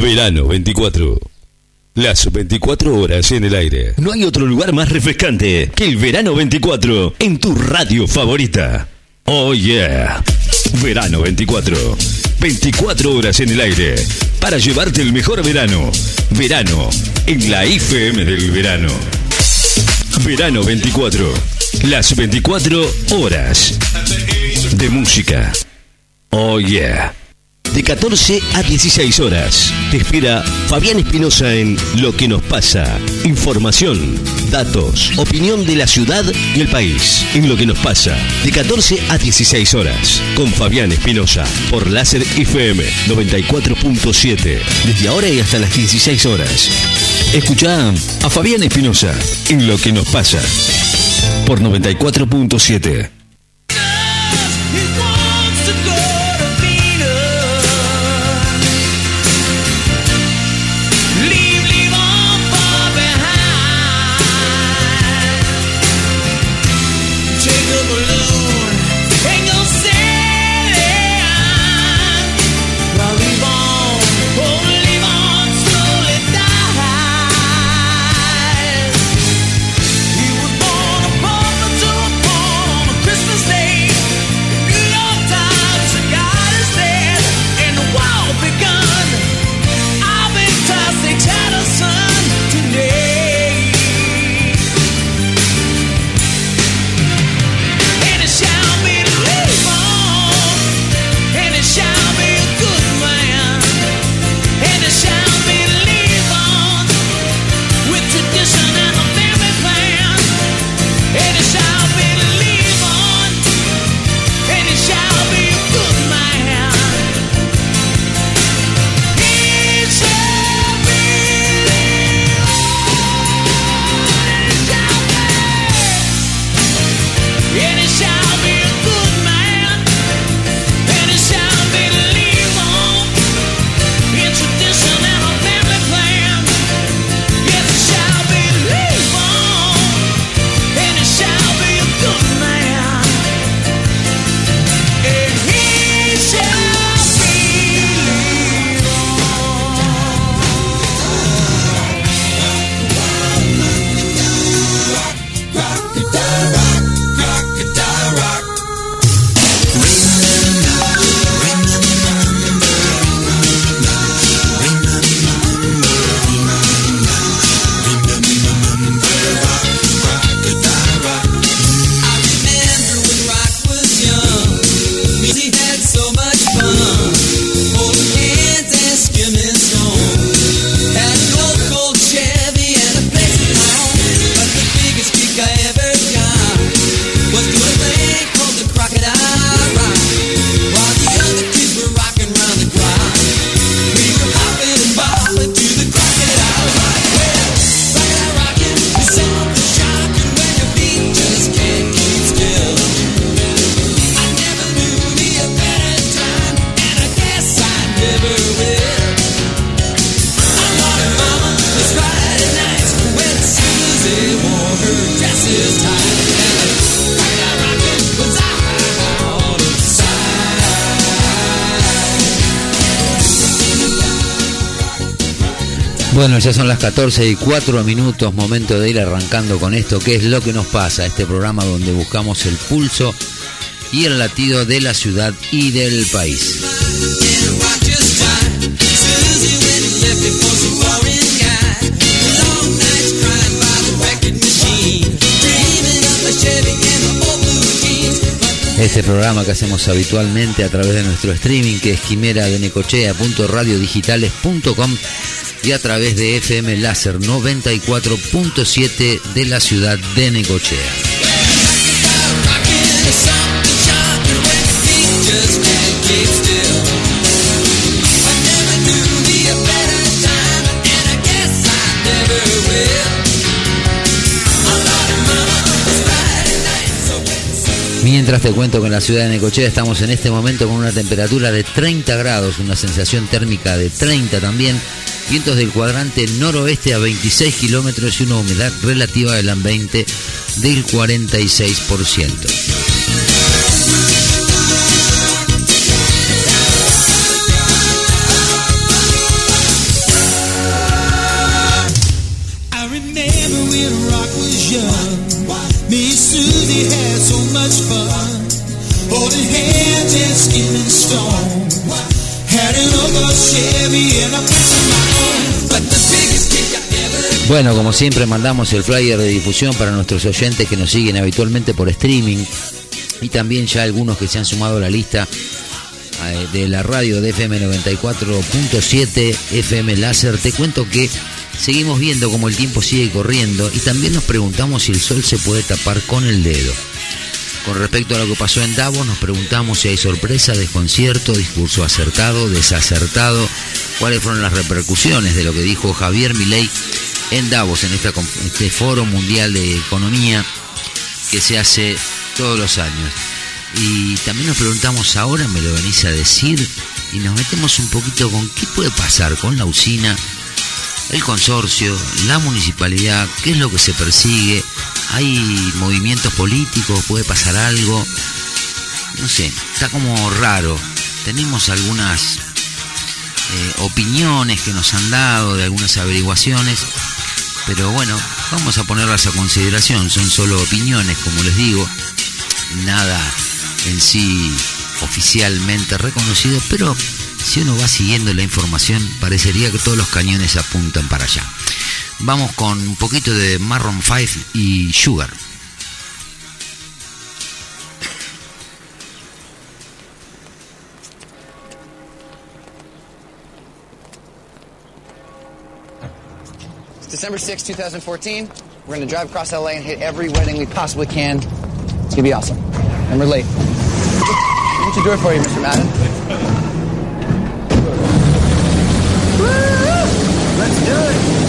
Verano 24. Las 24 horas en el aire. No hay otro lugar más refrescante que el Verano 24 en tu radio favorita. Oh yeah. Verano 24. 24 horas en el aire para llevarte el mejor verano. Verano en la IFM del verano. Verano 24. Las 24 horas de música. Oh yeah. De 14 a 16 horas. Te espera Fabián Espinosa en Lo que nos pasa. Información, datos, opinión de la ciudad y el país. En Lo que nos pasa. De 14 a 16 horas. Con Fabián Espinosa. Por Láser FM 94.7. Desde ahora y hasta las 16 horas. Escucha a Fabián Espinosa en Lo que nos pasa. Por 94.7. Bueno, ya son las 14 y 4 minutos, momento de ir arrancando con esto, que es lo que nos pasa, este programa donde buscamos el pulso y el latido de la ciudad y del país. Este programa que hacemos habitualmente a través de nuestro streaming, que es quimera de necochea.radiodigitales.com y a través de FM Láser 94.7 de la ciudad de Necochea. Mientras te cuento que en la ciudad de Necochea estamos en este momento con una temperatura de 30 grados, una sensación térmica de 30 también, vientos del cuadrante noroeste a 26 kilómetros y una humedad relativa del ambiente del 46%. Had Chevy and bueno, como siempre mandamos el flyer de difusión para nuestros oyentes que nos siguen habitualmente por streaming y también ya algunos que se han sumado a la lista eh, de la radio de FM 94.7 FM Láser. Te cuento que seguimos viendo como el tiempo sigue corriendo y también nos preguntamos si el sol se puede tapar con el dedo. Con respecto a lo que pasó en Davos, nos preguntamos si hay sorpresa, desconcierto, discurso acertado, desacertado, cuáles fueron las repercusiones de lo que dijo Javier Milei en Davos, en este foro mundial de economía que se hace todos los años. Y también nos preguntamos, ahora me lo venís a decir, y nos metemos un poquito con qué puede pasar con la usina, el consorcio, la municipalidad, qué es lo que se persigue, hay movimientos políticos, puede pasar algo, no sé, está como raro. Tenemos algunas eh, opiniones que nos han dado de algunas averiguaciones, pero bueno, vamos a ponerlas a consideración, son solo opiniones, como les digo, nada en sí oficialmente reconocido, pero si uno va siguiendo la información, parecería que todos los cañones apuntan para allá. Vamos con un poquito de Marron 5 y Sugar. December 6, 2014. We're going to drive across LA and hit every wedding we possibly can. It's going to be awesome. And we're late. What's your door for you, Mr. Madden? Let's do it.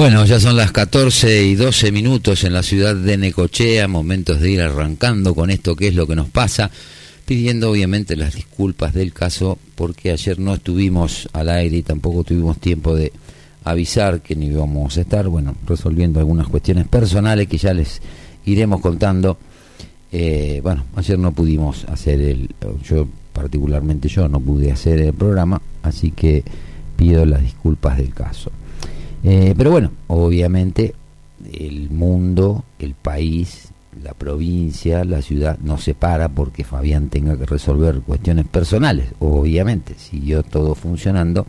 Bueno, ya son las 14 y 12 minutos en la ciudad de Necochea, momentos de ir arrancando con esto que es lo que nos pasa, pidiendo obviamente las disculpas del caso porque ayer no estuvimos al aire y tampoco tuvimos tiempo de avisar que ni íbamos a estar, bueno, resolviendo algunas cuestiones personales que ya les iremos contando. Eh, bueno, ayer no pudimos hacer el, yo particularmente yo no pude hacer el programa, así que pido las disculpas del caso. Eh, pero bueno, obviamente el mundo, el país, la provincia, la ciudad no se para porque Fabián tenga que resolver cuestiones personales, obviamente, siguió todo funcionando.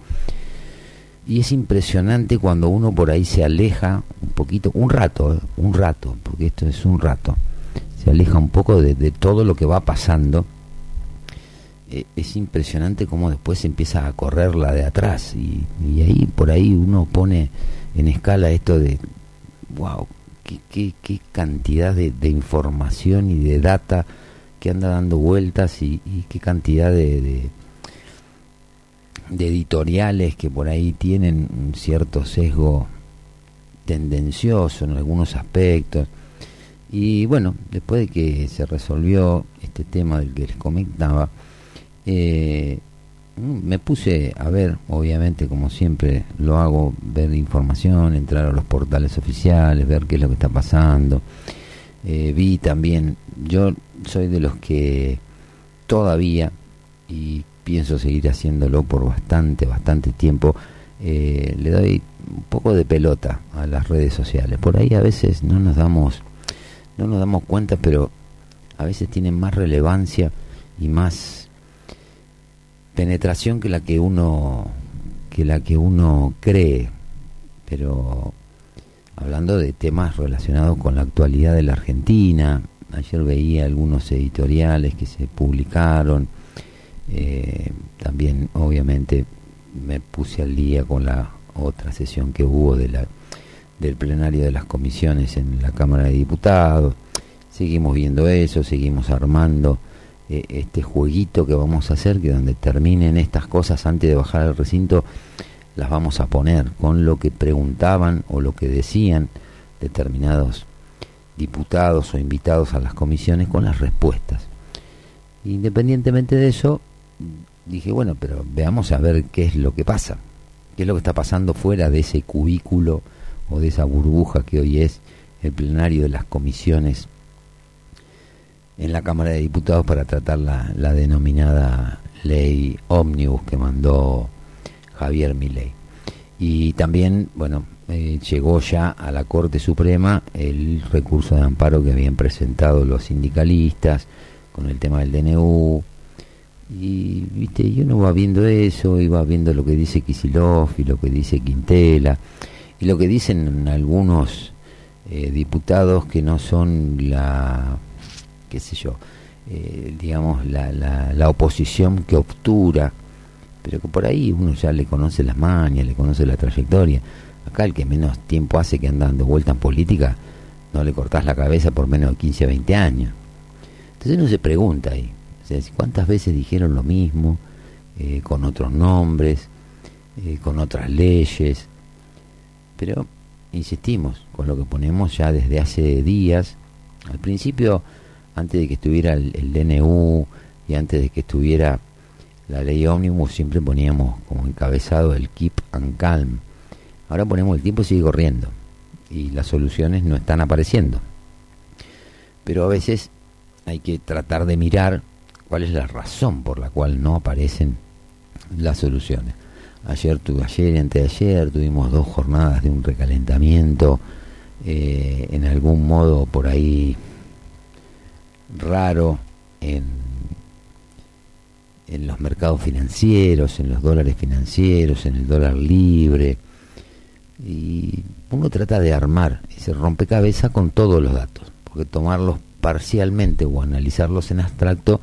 Y es impresionante cuando uno por ahí se aleja un poquito, un rato, eh, un rato, porque esto es un rato, se aleja un poco de, todo lo que va pasando. Eh, es impresionante cómo después empieza a correr la de atrás y, ahí por ahí uno pone en escala esto de, wow, qué, qué, cantidad de, información y de data que anda dando vueltas y, qué cantidad de, de, editoriales que por ahí tienen un cierto sesgo tendencioso en algunos aspectos. Y bueno, después de que se resolvió este tema del que les comentaba, eh, me puse a ver, obviamente como siempre lo hago, ver información, entrar a los portales oficiales, ver qué es lo que está pasando. Eh, vi también, yo soy de los que todavía, y pienso seguir haciéndolo por bastante, bastante tiempo, eh, le doy un poco de pelota a las redes sociales. Por ahí a veces no nos damos, no nos damos cuenta, pero a veces tienen más relevancia y más penetración que la que uno que la que uno cree. Pero hablando de temas relacionados con la actualidad de la Argentina ayer veía algunos editoriales que se publicaron. Eh, también obviamente me puse al día con la otra sesión que hubo de la del plenario de las comisiones en la Cámara de Diputados. Seguimos viendo eso seguimos armando eh, este jueguito que vamos a hacer, que donde terminen estas cosas antes de bajar al recinto, las vamos a poner con lo que preguntaban o lo que decían determinados diputados o invitados a las comisiones con las respuestas. Independientemente de eso, dije, bueno, pero veamos a ver qué es lo que pasa, qué es lo que está pasando fuera de ese cubículo o de esa burbuja que hoy es el plenario de las comisiones en la Cámara de Diputados para tratar la, la denominada ley ómnibus que mandó Javier Milei. Y también, bueno, eh, llegó ya a la Corte Suprema el recurso de amparo que habían presentado los sindicalistas con el tema del DNU. Y, viste, y uno va viendo eso, y va viendo lo que dice Kisilov y lo que dice Quintela, y lo que dicen algunos eh, diputados que no son la qué sé yo, eh, digamos, la, la, oposición que obtura, pero que por ahí uno ya le conoce las mañas, le conoce la trayectoria. Acá el que menos tiempo hace que anda dando vuelta en política, no le cortás la cabeza por menos de 15 a 20 años. Entonces uno se pregunta ahí, ¿cuántas veces dijeron lo mismo, eh, con otros nombres, eh, con otras leyes? Pero insistimos con lo que ponemos ya desde hace días. Al principio antes de que estuviera el, DNU y antes de que estuviera la ley ómnibus, siempre poníamos como encabezado el keep and calm. Ahora ponemos el tiempo sigue corriendo y las soluciones no están apareciendo. Pero a veces hay que tratar de mirar cuál es la razón por la cual no aparecen las soluciones. Ayer, tu, ayer y antes de ayer tuvimos dos jornadas de un recalentamiento, eh, en algún modo por ahí raro en, en los mercados financieros, en los dólares financieros, en el dólar libre. Y uno trata de armar ese rompecabezas con todos los datos, porque tomarlos parcialmente o analizarlos en abstracto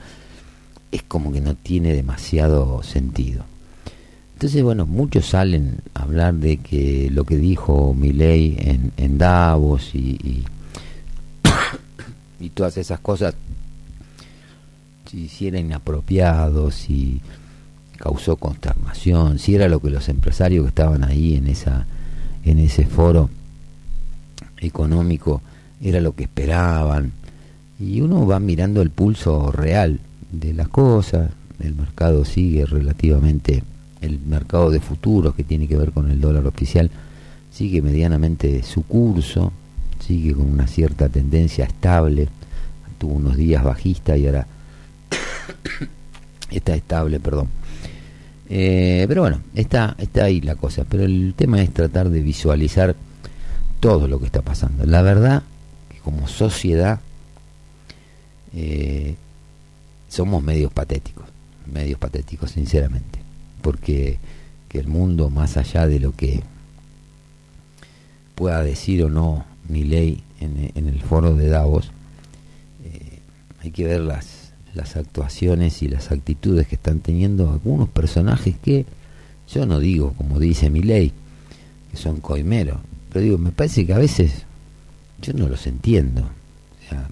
es como que no tiene demasiado sentido. Entonces, bueno, muchos salen a hablar de que lo que dijo Milei en, en Davos y todas esas cosas, si, era inapropiado, si causó consternación, si era lo que los empresarios que estaban ahí en esa en ese foro económico era lo que esperaban. Y uno va mirando el pulso real de las cosas, el mercado sigue relativamente, el mercado de futuros que tiene que ver con el dólar oficial, sigue medianamente su curso, sigue con una cierta tendencia estable, tuvo unos días bajista y ahora está estable, perdón. Eh, pero bueno, está, está ahí la cosa. Pero el tema es tratar de visualizar todo lo que está pasando. La verdad que como sociedad eh, somos medios patéticos, medios patéticos, sinceramente. Porque que el mundo, más allá de lo que pueda decir o no mi ley en, el foro de Davos, eh, hay que ver las, las actuaciones y las actitudes que están teniendo algunos personajes que yo no digo, como dice mi ley, que son coimeros, pero digo, me parece que a veces yo no los entiendo. O sea,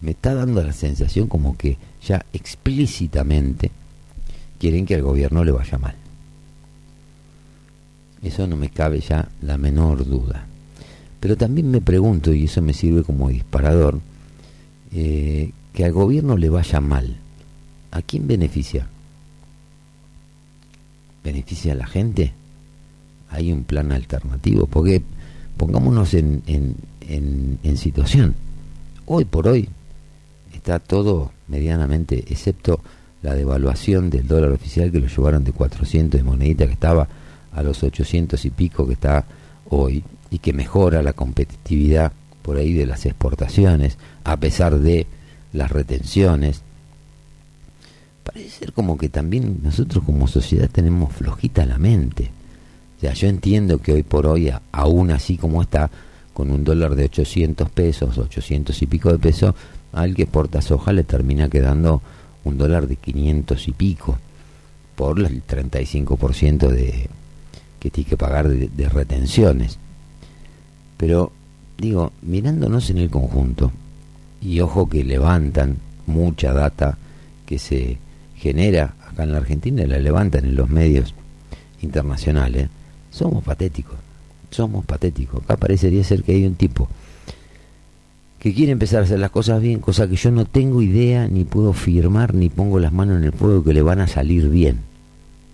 me está dando la sensación como que ya explícitamente quieren que al gobierno le vaya mal. Eso no me cabe ya la menor duda. Pero también me pregunto, y eso me sirve como disparador, eh, que al gobierno le vaya mal, ¿a quién beneficia? ¿Beneficia a la gente? ¿Hay un plan alternativo? Porque pongámonos en, en, en situación. Hoy por hoy está todo medianamente, excepto la devaluación del dólar oficial que lo llevaron de 400 de monedita que estaba a los 800 y pico que está hoy y que mejora la competitividad por ahí de las exportaciones a pesar de las retenciones. Parece ser como que también nosotros como sociedad tenemos flojita la mente. O sea, yo entiendo que hoy por hoy, aún así como está, con un dólar de 800 pesos, 800 y pico de pesos, al que exporta soja le termina quedando un dólar de 500 y pico por el 35% de, que tiene que pagar de retenciones. Pero digo, mirándonos en el conjunto, y ojo que levantan mucha data que se genera acá en la Argentina, la levantan en los medios internacionales, somos patéticos, somos patéticos. Acá parecería ser que hay un tipo que quiere empezar a hacer las cosas bien, cosa que yo no tengo idea, ni puedo firmar, ni pongo las manos en el fuego que le van a salir bien.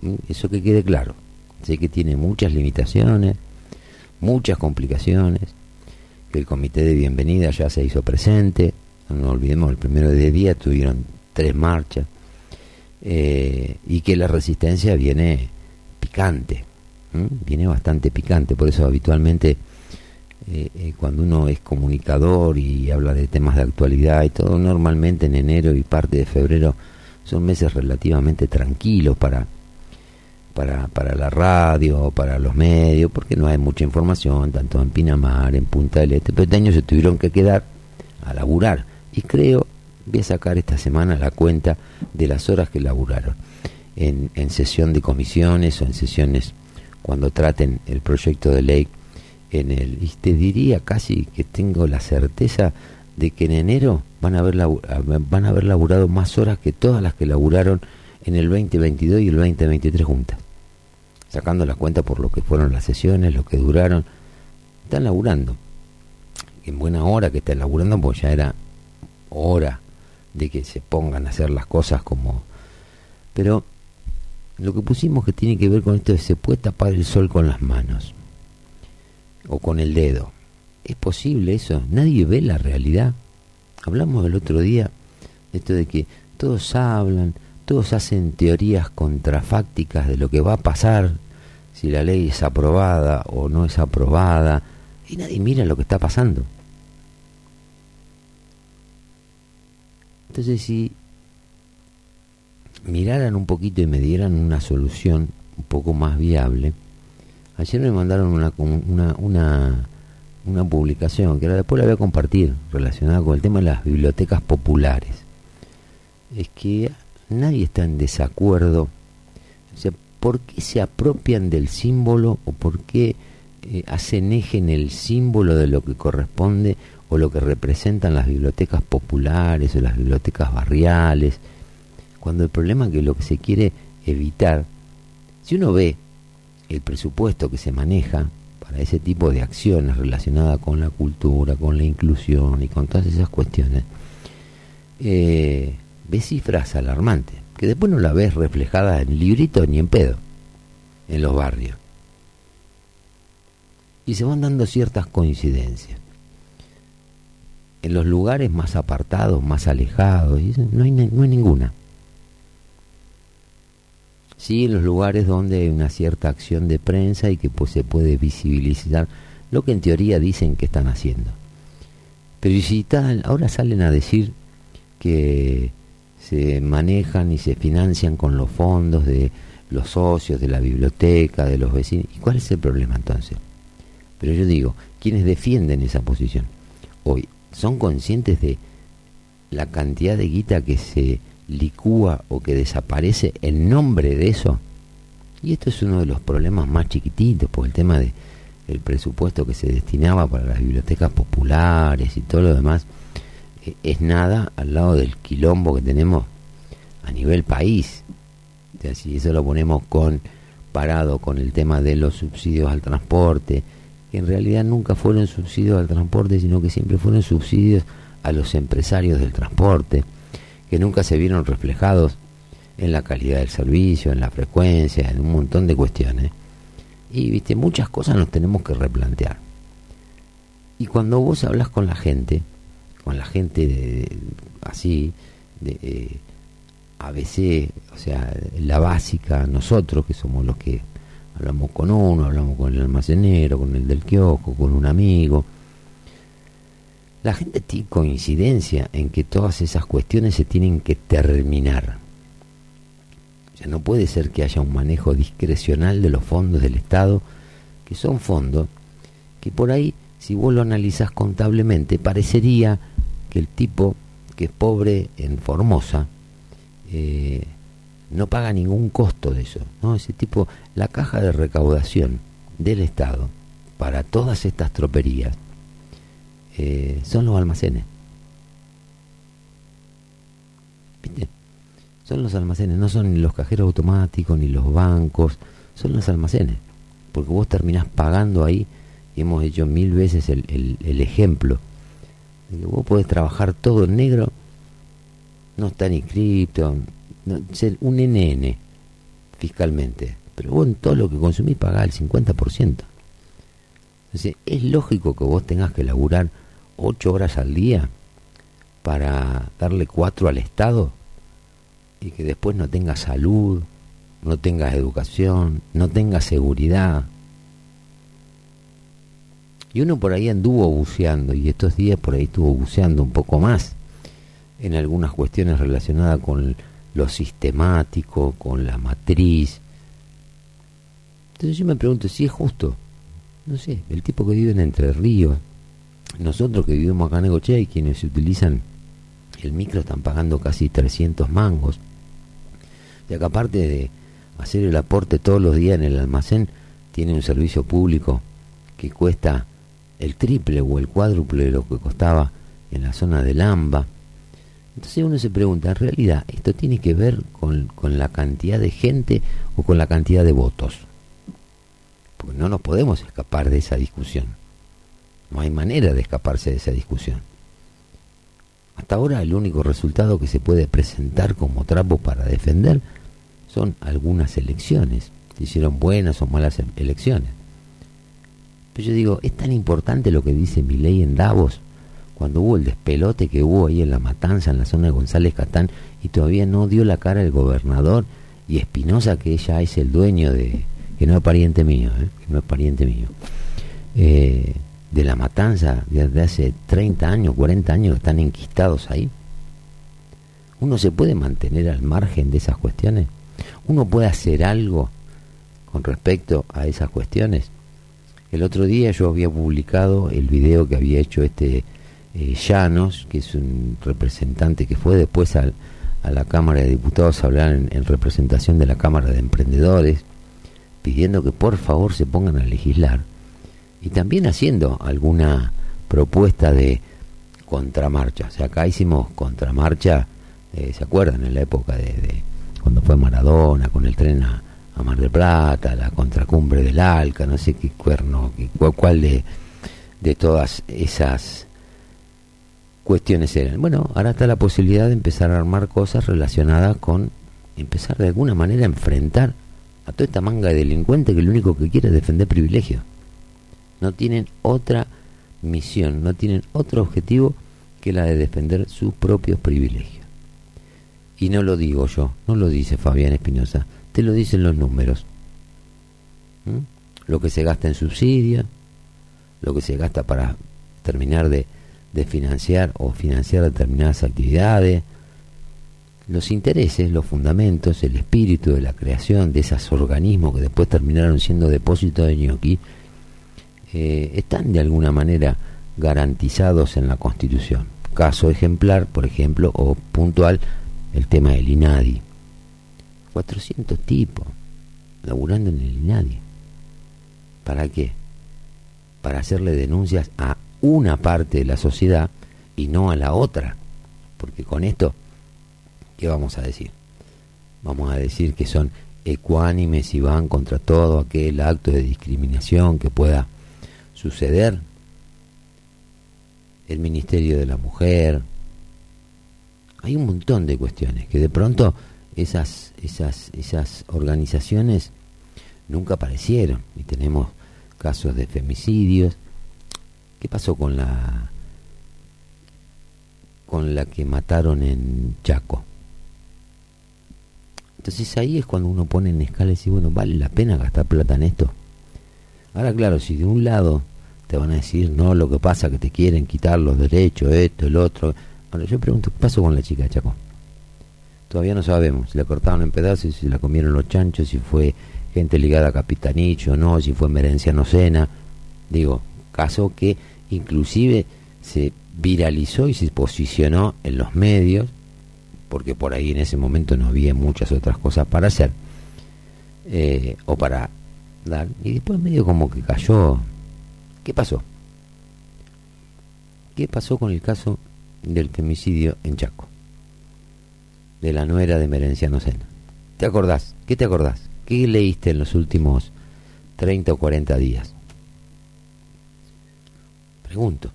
¿Mm? Eso que quede claro. Sé que tiene muchas limitaciones, muchas complicaciones, que el comité de bienvenida ya se hizo presente, no olvidemos, el primero de día tuvieron tres marchas, eh, y que la resistencia viene picante, viene bastante picante, por eso habitualmente eh, eh, cuando uno es comunicador y habla de temas de actualidad y todo, normalmente en enero y parte de febrero son meses relativamente tranquilos para para, para la radio, para los medios, porque no hay mucha información, tanto en Pinamar, en Punta del Este, pero este año se tuvieron que quedar a laburar. Y creo, voy a sacar esta semana la cuenta de las horas que laburaron en, en sesión de comisiones o en sesiones cuando traten el proyecto de ley en el y te diría casi que tengo la certeza de que en enero van a haber van a haber laburado más horas que todas las que laburaron en el 2022 y el 2023 juntas sacando la cuenta por lo que fueron las sesiones, lo que duraron, están laburando. En buena hora que están laburando, pues ya era hora de que se pongan a hacer las cosas como... Pero lo que pusimos que tiene que ver con esto es se puede tapar el sol con las manos o con el dedo. ¿Es posible eso? Nadie ve la realidad. Hablamos el otro día de esto de que todos hablan, todos hacen teorías contrafácticas de lo que va a pasar si la ley es aprobada o no es aprobada, y nadie mira lo que está pasando. Entonces, si miraran un poquito y me dieran una solución un poco más viable, ayer me mandaron una, una, una, una publicación que después la voy a compartir relacionada con el tema de las bibliotecas populares. Es que nadie está en desacuerdo. O sea, ¿por qué se apropian del símbolo o por qué eh, hacen eje en el símbolo de lo que corresponde o lo que representan las bibliotecas populares o las bibliotecas barriales? Cuando el problema es que lo que se quiere evitar, si uno ve el presupuesto que se maneja para ese tipo de acciones relacionadas con la cultura, con la inclusión y con todas esas cuestiones, eh, ves cifras alarmantes, que después no la ves reflejada en librito ni en pedo, en los barrios. Y se van dando ciertas coincidencias. En los lugares más apartados, más alejados, no hay, no hay ninguna. Sí, en los lugares donde hay una cierta acción de prensa y que pues, se puede visibilizar lo que en teoría dicen que están haciendo. Pero si ahora salen a decir que se manejan y se financian con los fondos de los socios, de la biblioteca, de los vecinos. ¿Y cuál es el problema entonces? Pero yo digo, quienes defienden esa posición hoy son conscientes de la cantidad de guita que se licúa o que desaparece en nombre de eso. Y esto es uno de los problemas más chiquititos, por el tema de el presupuesto que se destinaba para las bibliotecas populares y todo lo demás es nada al lado del quilombo que tenemos a nivel país. O si eso lo ponemos con parado con el tema de los subsidios al transporte, que en realidad nunca fueron subsidios al transporte, sino que siempre fueron subsidios a los empresarios del transporte, que nunca se vieron reflejados en la calidad del servicio, en la frecuencia, en un montón de cuestiones. Y viste, muchas cosas nos tenemos que replantear. Y cuando vos hablas con la gente, con la gente de, así, de eh, ABC, o sea, la básica, nosotros que somos los que hablamos con uno, hablamos con el almacenero, con el del kiosco, con un amigo. La gente tiene coincidencia en que todas esas cuestiones se tienen que terminar. O sea, no puede ser que haya un manejo discrecional de los fondos del Estado, que son fondos que por ahí, si vos lo analizás contablemente, parecería el tipo que es pobre en Formosa eh, no paga ningún costo de eso. ¿no? Ese tipo, la caja de recaudación del Estado para todas estas troperías eh, son los almacenes. ¿Viste? Son los almacenes, no son ni los cajeros automáticos ni los bancos, son los almacenes. Porque vos terminás pagando ahí, y hemos hecho mil veces el, el ejemplo vos podés trabajar todo en negro, no está inscripto, no, ser un NN fiscalmente, pero vos en todo lo que consumís pagás el 50%. Entonces, es lógico que vos tengas que laburar 8 horas al día para darle 4 al Estado y que después no tengas salud, no tengas educación, no tengas seguridad, y uno por ahí anduvo buceando, y estos días por ahí estuvo buceando un poco más en algunas cuestiones relacionadas con lo sistemático, con la matriz. Entonces yo me pregunto si es justo. No sé, el tipo que vive en Entre Ríos, nosotros que vivimos acá en Egochea y quienes utilizan el micro están pagando casi 300 mangos. Y acá aparte de hacer el aporte todos los días en el almacén, tiene un servicio público que cuesta el triple o el cuádruple de lo que costaba en la zona del AMBA. Entonces uno se pregunta, en realidad, ¿esto tiene que ver con, con la cantidad de gente o con la cantidad de votos? Porque no nos podemos escapar de esa discusión. No hay manera de escaparse de esa discusión. Hasta ahora el único resultado que se puede presentar como trapo para defender son algunas elecciones. Se hicieron buenas o malas elecciones. Pero yo digo, es tan importante lo que dice mi ley en Davos, cuando hubo el despelote que hubo ahí en la matanza, en la zona de González Catán, y todavía no dio la cara el gobernador y Espinosa, que ella es el dueño de, que no es pariente mío, ¿eh? que no es pariente mío, eh, de la matanza desde hace 30 años, 40 años están enquistados ahí. ¿Uno se puede mantener al margen de esas cuestiones? ¿Uno puede hacer algo con respecto a esas cuestiones? El otro día yo había publicado el video que había hecho este eh, Llanos, que es un representante que fue después a la Cámara de Diputados a hablar en, representación de la Cámara de Emprendedores, pidiendo que por favor se pongan a legislar y también haciendo alguna propuesta de contramarcha. O sea, acá hicimos contramarcha, eh, ¿se acuerdan? En la época de, cuando fue Maradona, con el tren a, a Mar del Plata, la contracumbre del Alca, no sé qué cuerno, qué, cuál de, de todas esas cuestiones eran. Bueno, ahora está la posibilidad de empezar a armar cosas relacionadas con empezar de alguna manera a enfrentar a toda esta manga de delincuentes que lo único que quiere es defender privilegios. No tienen otra misión, no tienen otro objetivo que la de defender sus propios privilegios. Y no lo digo yo, no lo dice Fabián Espinosa, te lo dicen los números. ¿Mm? Lo que se gasta en subsidios, lo que se gasta para terminar de, de financiar o financiar determinadas actividades, los intereses, los fundamentos, el espíritu de la creación de esos organismos que después terminaron siendo depósitos de ñoqui, eh, están de alguna manera garantizados en la Constitución. Caso ejemplar, por ejemplo, o puntual, el tema del INADI. 400 tipos laburando en el INADI. ¿Para qué? Para hacerle denuncias a una parte de la sociedad y no a la otra. Porque con esto ¿qué vamos a decir? Vamos a decir que son ecuánimes y van contra todo aquel acto de discriminación que pueda suceder. El Ministerio de la Mujer. Hay un montón de cuestiones que de pronto esas, esas, esas organizaciones nunca aparecieron y tenemos casos de femicidios. ¿Qué pasó con la con la que mataron en Chaco? Entonces ahí es cuando uno pone en escala y dice, bueno, ¿vale la pena gastar plata en esto? Ahora, claro, si de un lado te van a decir, no, lo que pasa es que te quieren quitar los derechos, esto, el otro. Ahora, yo pregunto, ¿qué pasó con la chica de Chaco? Todavía no sabemos si la cortaron en pedazos, si la comieron los chanchos, si fue gente ligada a Capitanicho o no, si fue Merenciano Sena. Digo, caso que inclusive se viralizó y se posicionó en los medios porque por ahí en ese momento no había muchas otras cosas para hacer eh, o para dar y después medio como que cayó ¿qué pasó? ¿qué pasó con el caso del femicidio en Chaco? De la nuera de Merenciano Sena ¿te acordás? ¿qué te acordás? ¿qué leíste en los últimos 30 o 40 días? pregunto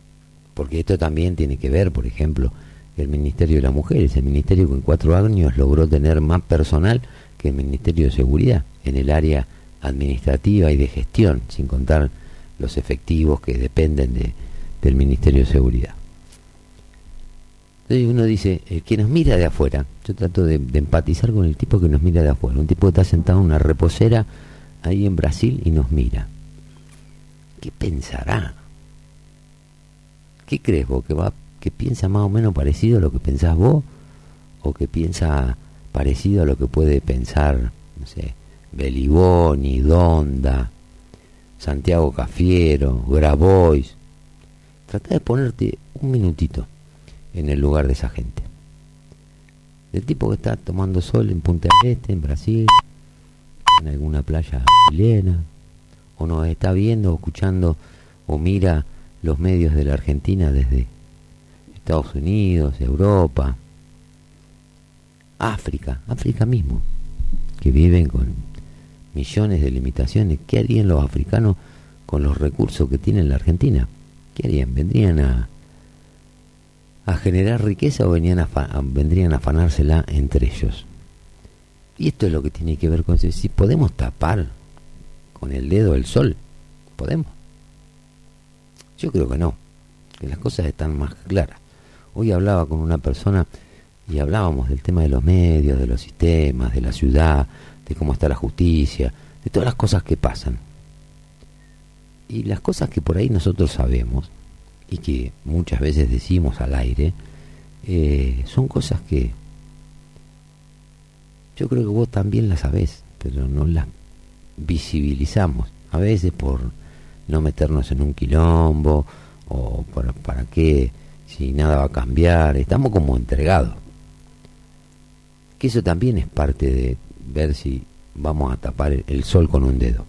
porque esto también tiene que ver por ejemplo el Ministerio de la Mujer, ese ministerio que en cuatro años logró tener más personal que el Ministerio de Seguridad en el área administrativa y de gestión, sin contar los efectivos que dependen de, del Ministerio de Seguridad. Entonces uno dice, el que nos mira de afuera, yo trato de, de, empatizar con el tipo que nos mira de afuera, un tipo que está sentado en una reposera ahí en Brasil y nos mira. ¿Qué pensará? ¿Qué crees vos que va que piensa más o menos parecido a lo que pensás vos o que piensa parecido a lo que puede pensar, no sé, Beliboni, Donda, Santiago Cafiero, Grabois. Trata de ponerte un minutito en el lugar de esa gente. Del tipo que está tomando sol en Punta del Este, en Brasil, en alguna playa chilena, o nos está viendo, escuchando, o mira los medios de la Argentina desde Estados Unidos, Europa, África, África mismo, que viven con millones de limitaciones. ¿Qué harían los africanos con los recursos que tiene la Argentina? ¿Qué harían? ¿Vendrían a, a generar riqueza o venían a, vendrían a afanársela entre ellos? Y esto es lo que tiene que ver con eso. Si podemos tapar con el dedo el sol, ¿podemos? Yo creo que no, que las cosas están más claras. Hoy hablaba con una persona y hablábamos del tema de los medios, de los sistemas, de la ciudad, de cómo está la justicia, de todas las cosas que pasan. Y las cosas que por ahí nosotros sabemos y que muchas veces decimos al aire, eh, son cosas que yo creo que vos también las sabés, pero no las visibilizamos. A veces por no meternos en un quilombo o para, para qué si nada va a cambiar, estamos como entregados. Que eso también es parte de ver si vamos a tapar el sol con un dedo.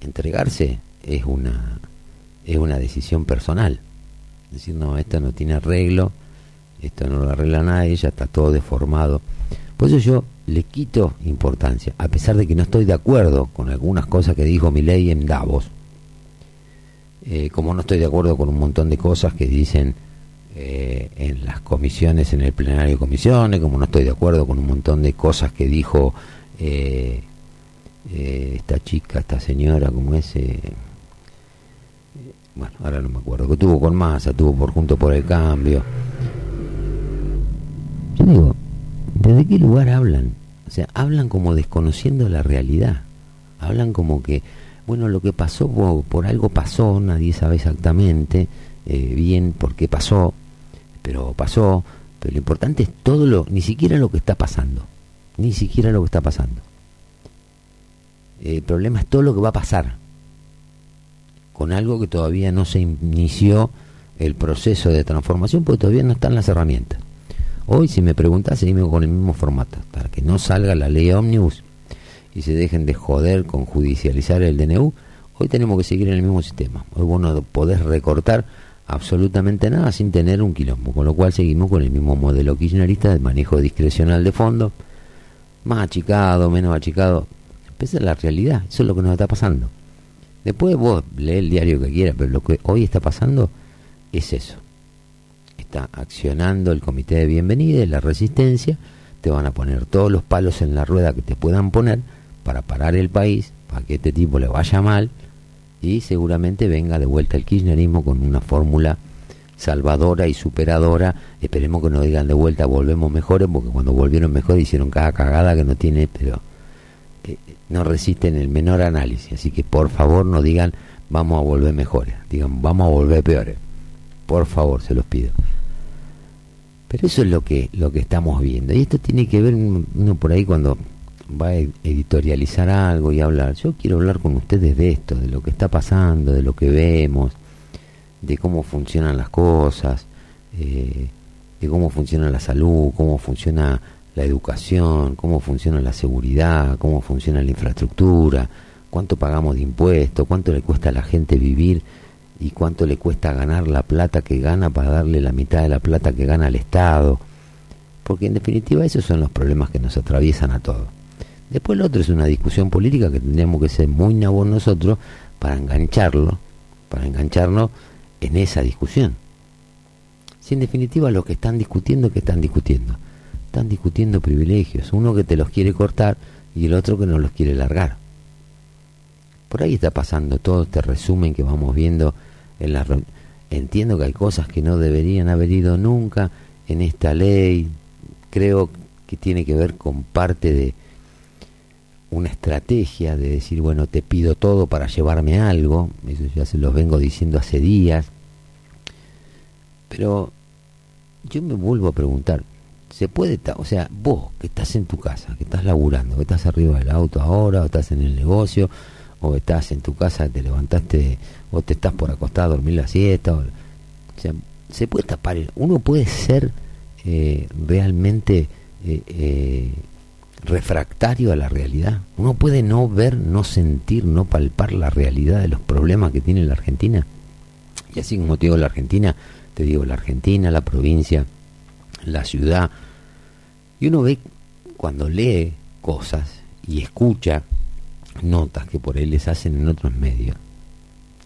Entregarse es una es una decisión personal. Decir, no, esto no tiene arreglo, esto no lo arregla nadie, ya está todo deformado Por eso yo le quito importancia, a pesar de que no estoy de acuerdo con algunas cosas que dijo mi ley en Davos, eh, como no estoy de acuerdo con un montón de cosas que dicen eh, en las comisiones, en el plenario de comisiones, como no estoy de acuerdo con un montón de cosas que dijo eh, esta chica, esta señora, como ese bueno, ahora no me acuerdo, que tuvo con masa, tuvo por junto por el cambio. Yo digo, ¿desde qué lugar hablan? O sea, hablan como desconociendo la realidad. Hablan como que, bueno, lo que pasó por, algo pasó, nadie sabe exactamente eh, bien por qué pasó, pero pasó. Pero lo importante es todo lo, ni siquiera lo que está pasando, ni siquiera lo que está pasando. El problema es todo lo que va a pasar con algo que todavía no se inició el proceso de transformación porque todavía no están las herramientas. Hoy, si me preguntas, seguimos con el mismo formato, para que no salga la ley ómnibus y se dejen de joder con judicializar el DNU, hoy tenemos que seguir en el mismo sistema. Hoy vos no podés recortar absolutamente nada sin tener un quilombo, con lo cual seguimos con el mismo modelo kirchnerista de manejo discrecional de fondo, más achicado, menos achicado. Esa es la realidad, eso es lo que nos está pasando. Después vos lee el diario que quieras, pero lo que hoy está pasando es eso. Está accionando el comité de bienvenida y la resistencia, te van a poner todos los palos en la rueda que te puedan poner para parar el país, para que este tipo le vaya mal y seguramente venga de vuelta el kirchnerismo con una fórmula salvadora y superadora. Esperemos que nos digan de vuelta volvemos mejores, porque cuando volvieron mejor hicieron cada cagada que no tiene, pero no resisten el menor análisis. Así que por favor no digan vamos a volver mejores, digan vamos a volver peores. Por favor, se los pido. Pero eso es lo que, lo que estamos viendo. Y esto tiene que ver uno por ahí cuando va a editorializar algo y hablar. Yo quiero hablar con ustedes de esto, de lo que está pasando, de lo que vemos, de cómo funcionan las cosas, eh, de cómo funciona la salud, cómo funciona la educación, cómo funciona la seguridad, cómo funciona la infraestructura, cuánto pagamos de impuestos, cuánto le cuesta a la gente vivir y cuánto le cuesta ganar la plata que gana para darle la mitad de la plata que gana al Estado. Porque en definitiva esos son los problemas que nos atraviesan a todos. Después lo otro es una discusión política que tendríamos que ser muy nabos nosotros para engancharlo, para engancharnos en esa discusión. Si en definitiva lo que están discutiendo, ¿qué están discutiendo? Están discutiendo privilegios, uno que te los quiere cortar y el otro que no los quiere largar. Por ahí está pasando todo este resumen que vamos viendo en la Entiendo que hay cosas que no deberían haber ido nunca en esta ley. Creo que tiene que ver con parte de una estrategia de decir, bueno, te pido todo para llevarme algo. Eso ya se los vengo diciendo hace días. Pero yo me vuelvo a preguntar, se puede, o sea, vos que estás en tu casa, que estás laburando, que estás arriba del auto ahora, o estás en el negocio, o estás en tu casa, te levantaste, o te estás por acostar a dormir la siesta, o, sea, se puede tapar, uno puede ser eh, realmente eh, eh, refractario a la realidad, uno puede no ver, no sentir, no palpar la realidad de los problemas que tiene la Argentina, y así como te digo la Argentina, te digo la Argentina, la provincia, la ciudad. Y uno ve cuando lee cosas y escucha notas que por ahí les hacen en otros medios.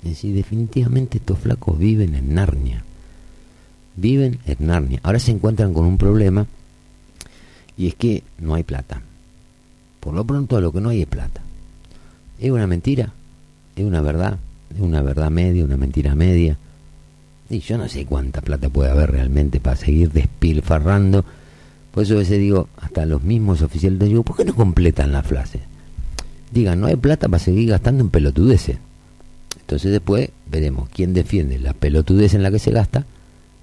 Es decir, definitivamente estos flacos viven en Narnia. Viven en Narnia. Ahora se encuentran con un problema y es que no hay plata. Por lo pronto lo que no hay es plata. ¿Es una mentira? ¿Es una verdad? ¿Es una verdad media? ¿Una mentira media? Y yo no sé cuánta plata puede haber realmente para seguir despilfarrando. Por eso a veces digo, hasta los mismos oficiales digo, ¿por qué no completan la frase? Digan, no hay plata para seguir gastando en pelotudeces. Entonces después veremos quién defiende la pelotudez en la que se gasta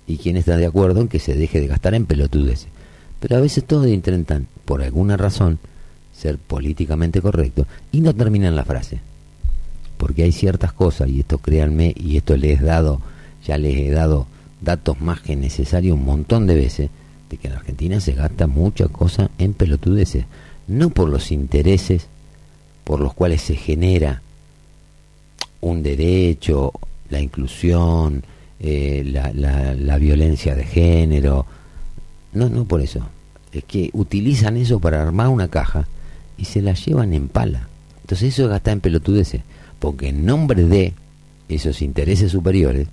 y quién está de acuerdo en que se deje de gastar en pelotudeces. Pero a veces todos intentan, por alguna razón, ser políticamente correctos y no terminan la frase. Porque hay ciertas cosas, y esto créanme, y esto les he dado ya les he dado datos más que necesarios un montón de veces de que en Argentina se gasta mucha cosa en pelotudeces, no por los intereses por los cuales se genera un derecho, la inclusión, eh, la, la, la, violencia de género, no, no por eso. es que utilizan eso para armar una caja y se la llevan en pala. Entonces eso es gastar en pelotudeces, porque en nombre de esos intereses superiores,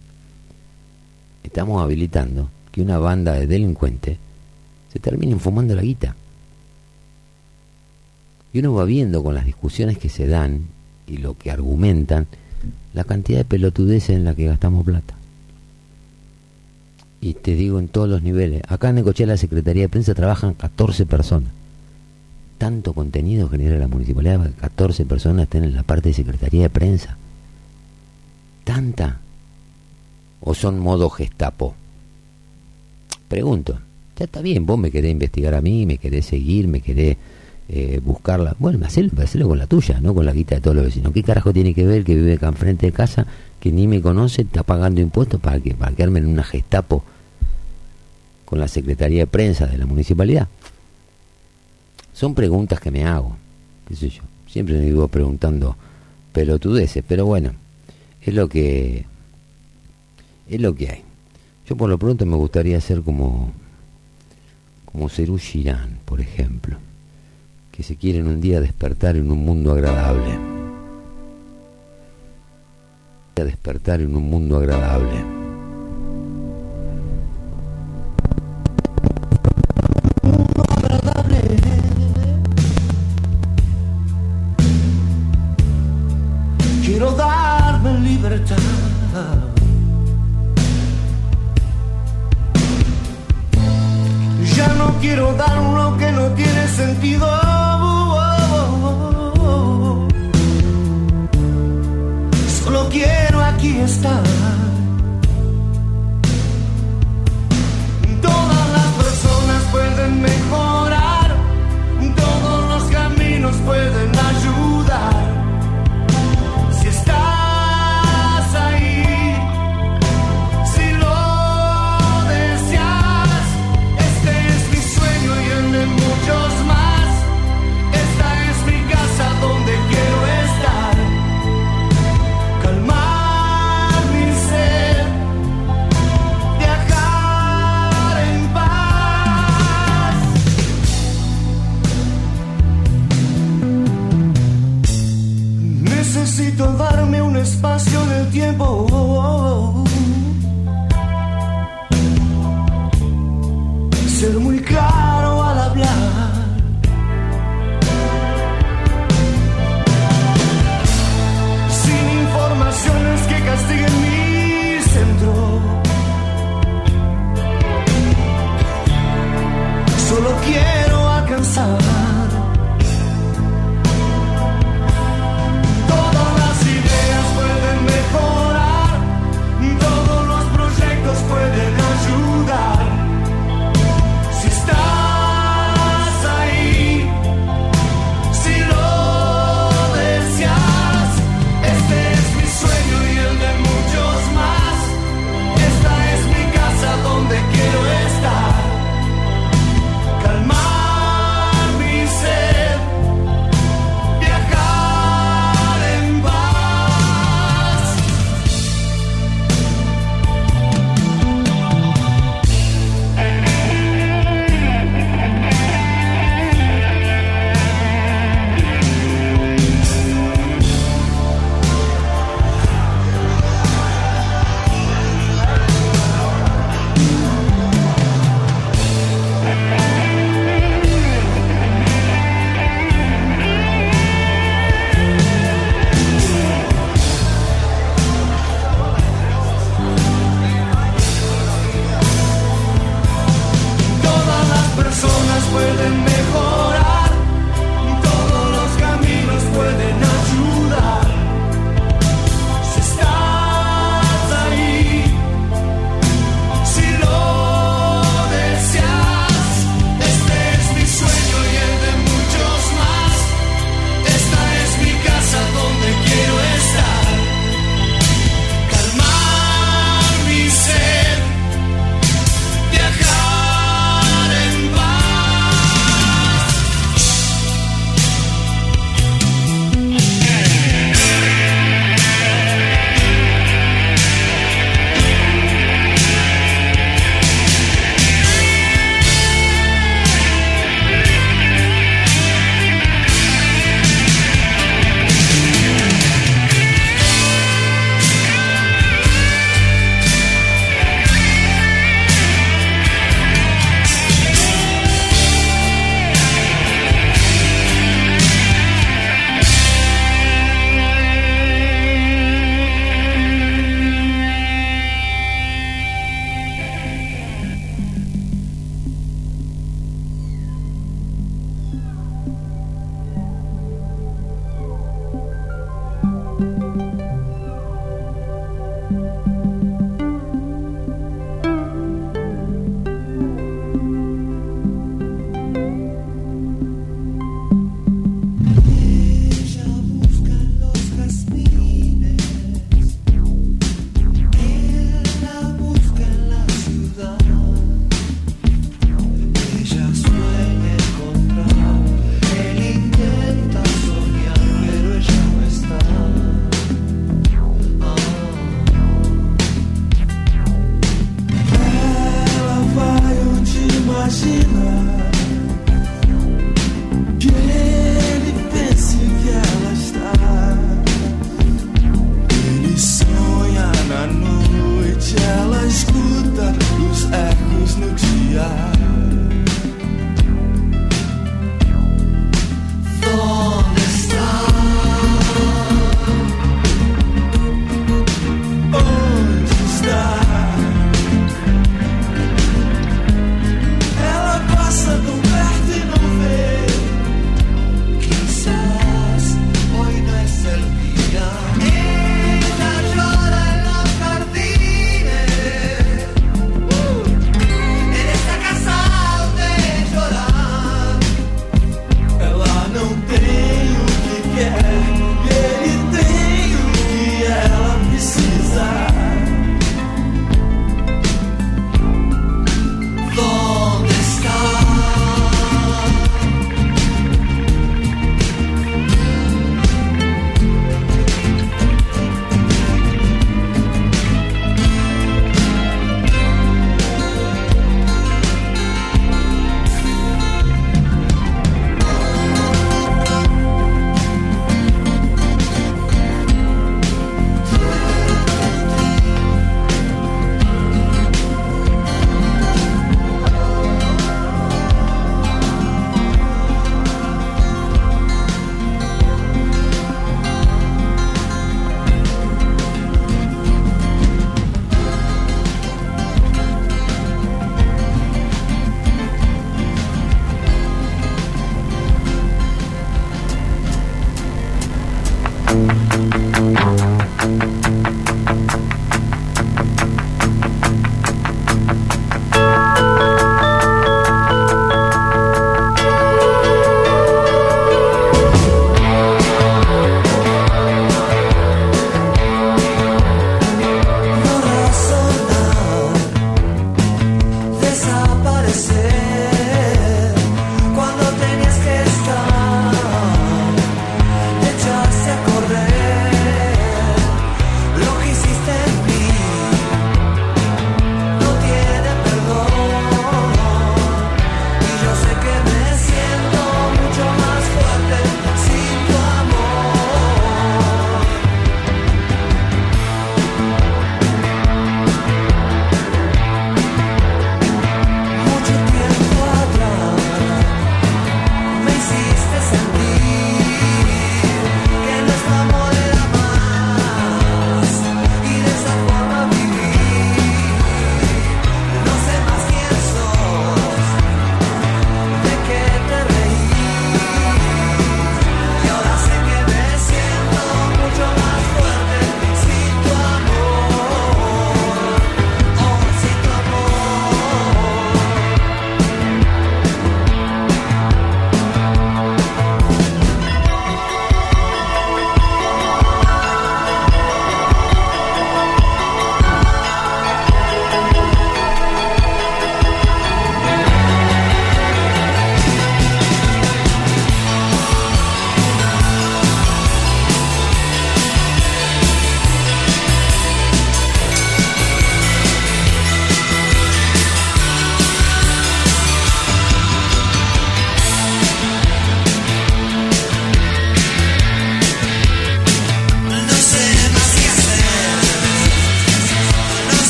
estamos habilitando que una banda de delincuentes se terminen fumando la guita. Y uno va viendo con las discusiones que se dan y lo que argumentan la cantidad de pelotudeces en la que gastamos plata. Y te digo en todos los niveles. Acá en Necochea, la Secretaría de Prensa, trabajan 14 personas. Tanto contenido genera la municipalidad que 14 personas estén en la parte de Secretaría de Prensa. ¿Tanta? ¿O son modo gestapo? Pregunto. Ya está bien, vos me querés investigar a mí, me querés seguir, me querés eh, buscarla. Bueno, hacelo, hacelo con la tuya, no con la guita de todos los vecinos. ¿Qué carajo tiene que ver que vive acá enfrente de casa, que ni me conoce, está pagando impuestos para que para quedarme en una gestapo con la Secretaría de Prensa de la municipalidad? Son preguntas que me hago, qué sé yo. Siempre me vivo preguntando pelotudeces, pero bueno, es lo que es lo que hay. Yo por lo pronto me gustaría ser como como Cerú Girán, por ejemplo que se quieren un día despertar en un mundo agradable. Despertar en un mundo agradable.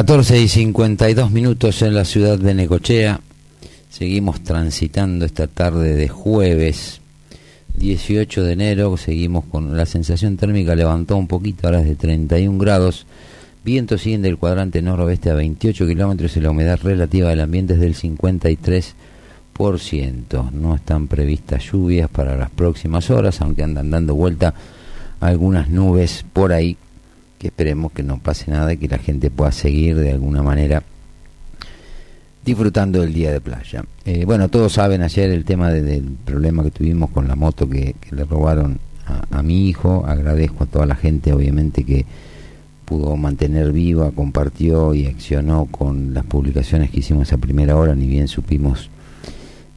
14 y 52 minutos en la ciudad de Necochea. Seguimos transitando esta tarde de jueves 18 de enero. Seguimos con la sensación térmica levantó un poquito, ahora es de 31 grados. Viento sigue del cuadrante noroeste a 28 kilómetros y la humedad relativa del ambiente es del 53%. No están previstas lluvias para las próximas horas, aunque andan dando vuelta algunas nubes por ahí que esperemos que no pase nada y que la gente pueda seguir de alguna manera disfrutando del día de playa. Eh, bueno, todos saben ayer el tema del problema que tuvimos con la moto que, le robaron a, mi hijo. Agradezco a toda la gente, obviamente, que pudo mantener viva, compartió y accionó con las publicaciones que hicimos a primera hora, ni bien supimos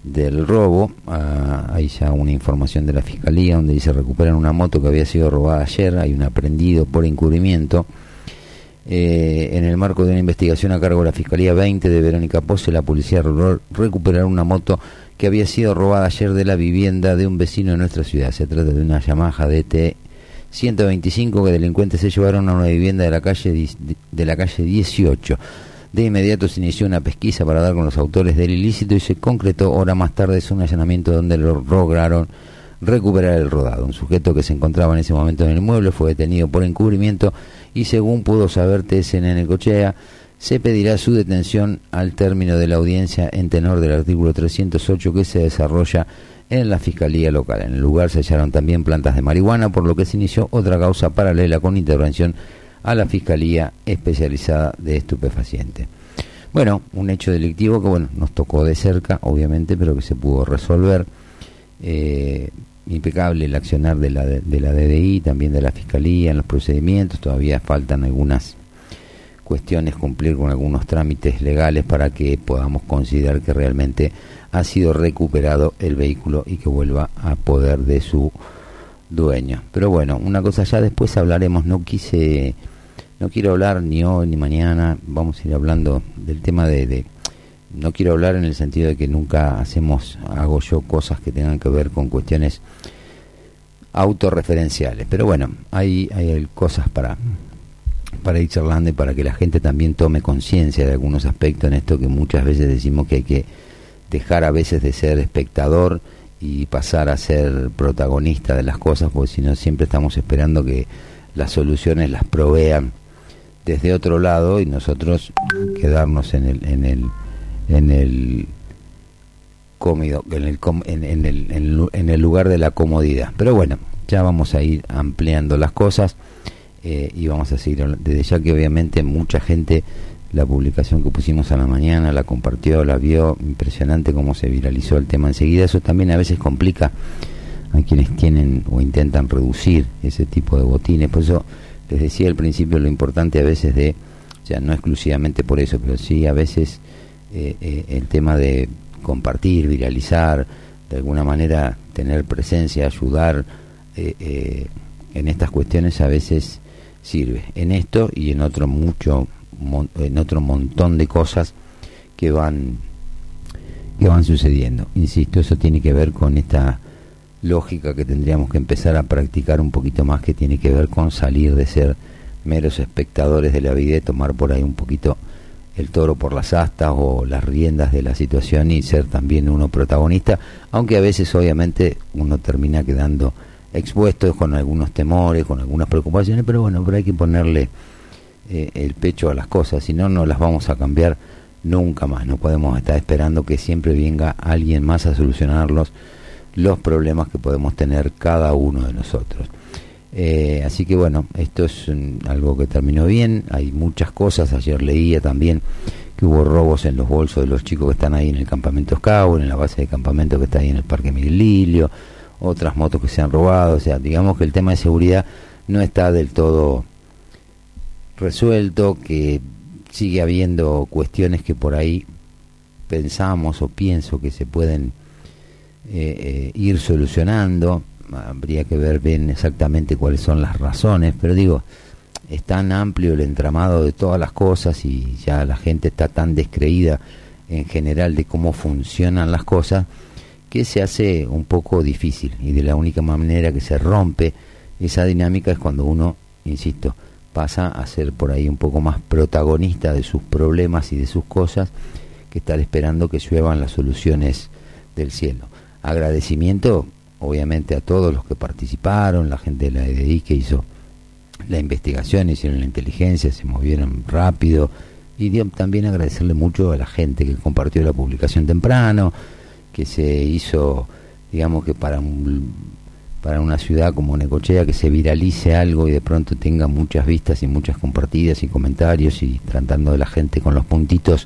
del robo. Ah, hay ya una información de la fiscalía donde dice recuperan una moto que había sido robada ayer. Hay un aprendido por encubrimiento. Eh, en el marco de una investigación a cargo de la Fiscalía 20 de Verónica Pose, la policía recuperar una moto que había sido robada ayer de la vivienda de un vecino de nuestra ciudad. Se trata de una Yamaha DT 125 que delincuentes se llevaron a una vivienda de la calle de la calle 18. De inmediato se inició una pesquisa para dar con los autores del ilícito y se concretó hora más tarde un allanamiento donde lograron recuperar el rodado. Un sujeto que se encontraba en ese momento en el inmueble fue detenido por encubrimiento y según pudo saber TSN Cochea, se pedirá su detención al término de la audiencia en tenor del artículo 308 que se desarrolla en la Fiscalía Local. En el lugar se hallaron también plantas de marihuana, por lo que se inició otra causa paralela con intervención a la Fiscalía Especializada de Estupefacientes. Bueno, un hecho delictivo que bueno nos tocó de cerca, obviamente, pero que se pudo resolver. Eh, impecable el accionar de la, de la DDI, también de la Fiscalía en los procedimientos, todavía faltan algunas cuestiones, cumplir con algunos trámites legales para que podamos considerar que realmente ha sido recuperado el vehículo y que vuelva a poder de su dueño. Pero bueno, una cosa ya después hablaremos, no quise no quiero hablar ni hoy ni mañana, vamos a ir hablando del tema de, no quiero hablar en el sentido de que nunca hacemos, hago yo cosas que tengan que ver con cuestiones autorreferenciales, pero bueno, hay, hay cosas para, para ir charlando y para que la gente también tome conciencia de algunos aspectos en esto que muchas veces decimos que hay que dejar a veces de ser espectador y pasar a ser protagonista de las cosas, porque si no siempre estamos esperando que las soluciones las provean desde otro lado y nosotros quedarnos en el en el en el cómodo en el, en, el, en el lugar de la comodidad. Pero bueno ya vamos a ir ampliando las cosas eh, y vamos a seguir desde ya que obviamente mucha gente la publicación que pusimos a la mañana la compartió la vio impresionante cómo se viralizó el tema enseguida. Eso también a veces complica a quienes tienen o intentan reducir ese tipo de botines. Por eso les decía al principio lo importante a veces de, o sea, no exclusivamente por eso, pero sí a veces eh, eh, el tema de compartir, viralizar, de alguna manera tener presencia, ayudar eh, en estas cuestiones a veces sirve en esto y en otro mucho en otro montón de cosas que van que van sucediendo. Insisto, eso tiene que ver con esta lógica que tendríamos que empezar a practicar un poquito más, que tiene que ver con salir de ser meros espectadores de la vida y tomar por ahí un poquito el toro por las astas o las riendas de la situación y ser también uno protagonista, aunque a veces obviamente uno termina quedando expuesto con algunos temores, con algunas preocupaciones, pero bueno, pero hay que ponerle eh, el pecho a las cosas, si no, no las vamos a cambiar nunca más, no podemos estar esperando que siempre venga alguien más a solucionarlos los problemas que podemos tener cada uno de nosotros. Eh, así que bueno, esto es algo que terminó bien, hay muchas cosas, ayer leía también que hubo robos en los bolsos de los chicos que están ahí en el campamento Scout, en la base de campamento que está ahí en el Parque Miguel Lilio, otras motos que se han robado, o sea, digamos que el tema de seguridad no está del todo resuelto, que sigue habiendo cuestiones que por ahí pensamos o pienso que se pueden eh, eh, ir solucionando habría que ver bien exactamente cuáles son las razones, pero digo, es tan amplio el entramado de todas las cosas y ya la gente está tan descreída en general de cómo funcionan las cosas que se hace un poco difícil y de la única manera que se rompe esa dinámica es cuando uno, insisto, pasa a ser por ahí un poco más protagonista de sus problemas y de sus cosas que estar esperando que lluevan las soluciones del cielo. Agradecimiento obviamente a todos los que participaron, la gente de la EDI que hizo la investigación, hicieron la inteligencia, se movieron rápido. Y también agradecerle mucho a la gente que compartió la publicación temprano, que se hizo, digamos que para para una ciudad como Necochea que se viralice algo y de pronto tenga muchas vistas y muchas compartidas y comentarios y tratando de la gente con los puntitos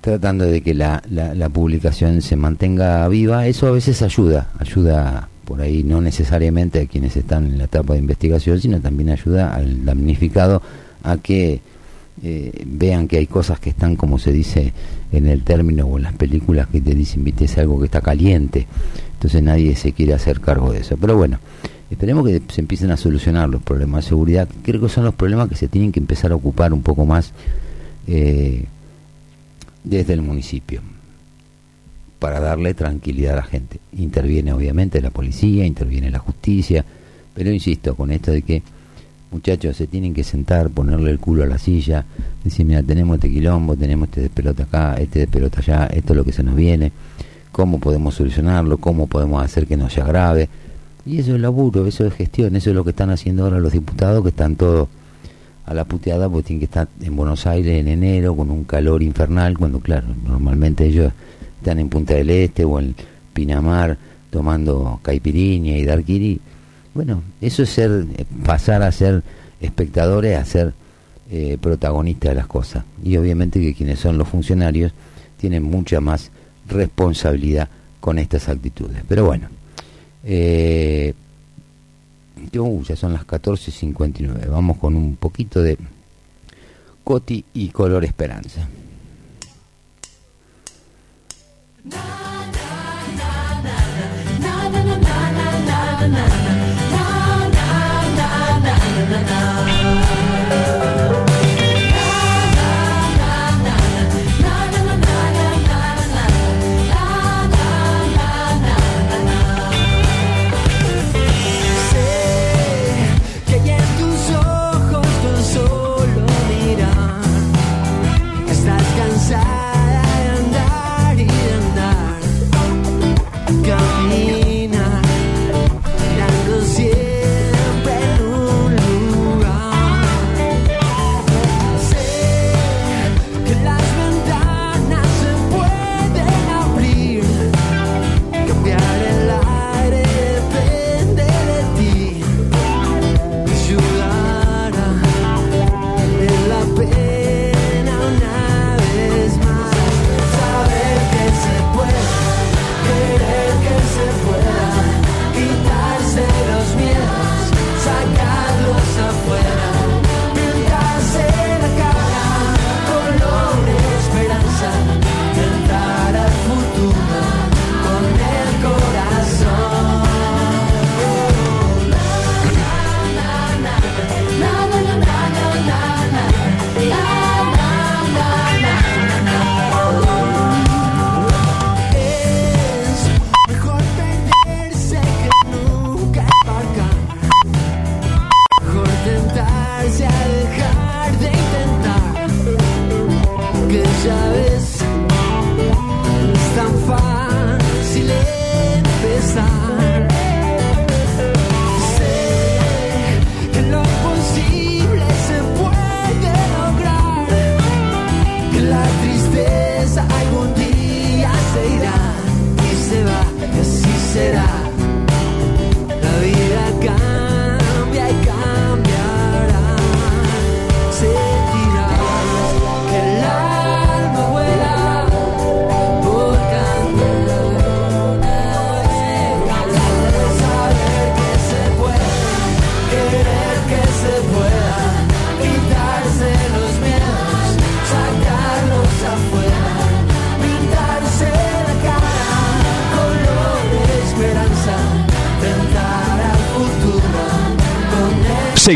tratando de que la, la, publicación se mantenga viva, eso a veces ayuda, ayuda por ahí no necesariamente a quienes están en la etapa de investigación, sino también ayuda al damnificado a que eh, vean que hay cosas que están, como se dice en el término o en las películas que te dicen, viste, es algo que está caliente, entonces nadie se quiere hacer cargo de eso. Pero bueno, esperemos que se empiecen a solucionar los problemas de seguridad, creo que son los problemas que se tienen que empezar a ocupar un poco más. Eh, desde el municipio para darle tranquilidad a la gente. Interviene obviamente la policía, interviene la justicia, pero insisto con esto de que muchachos se tienen que sentar, ponerle el culo a la silla, decir, mira, tenemos este quilombo, tenemos este despelota acá, este despelota allá, esto es lo que se nos viene, cómo podemos solucionarlo, cómo podemos hacer que no se agrave. Y eso es laburo, eso es gestión, eso es lo que están haciendo ahora los diputados que están todos a la puteada porque tienen que estar en Buenos Aires en enero con un calor infernal, cuando claro, normalmente ellos están en Punta del Este o en Pinamar tomando caipirinha y darquiri. Bueno, eso es ser, pasar a ser espectadores, a ser eh, protagonistas de las cosas. Y obviamente que quienes son los funcionarios tienen mucha más responsabilidad con estas actitudes. Pero bueno, eh, uh, ya son las 14.59. Vamos con un poquito de Coti y Color Esperanza. na na na na na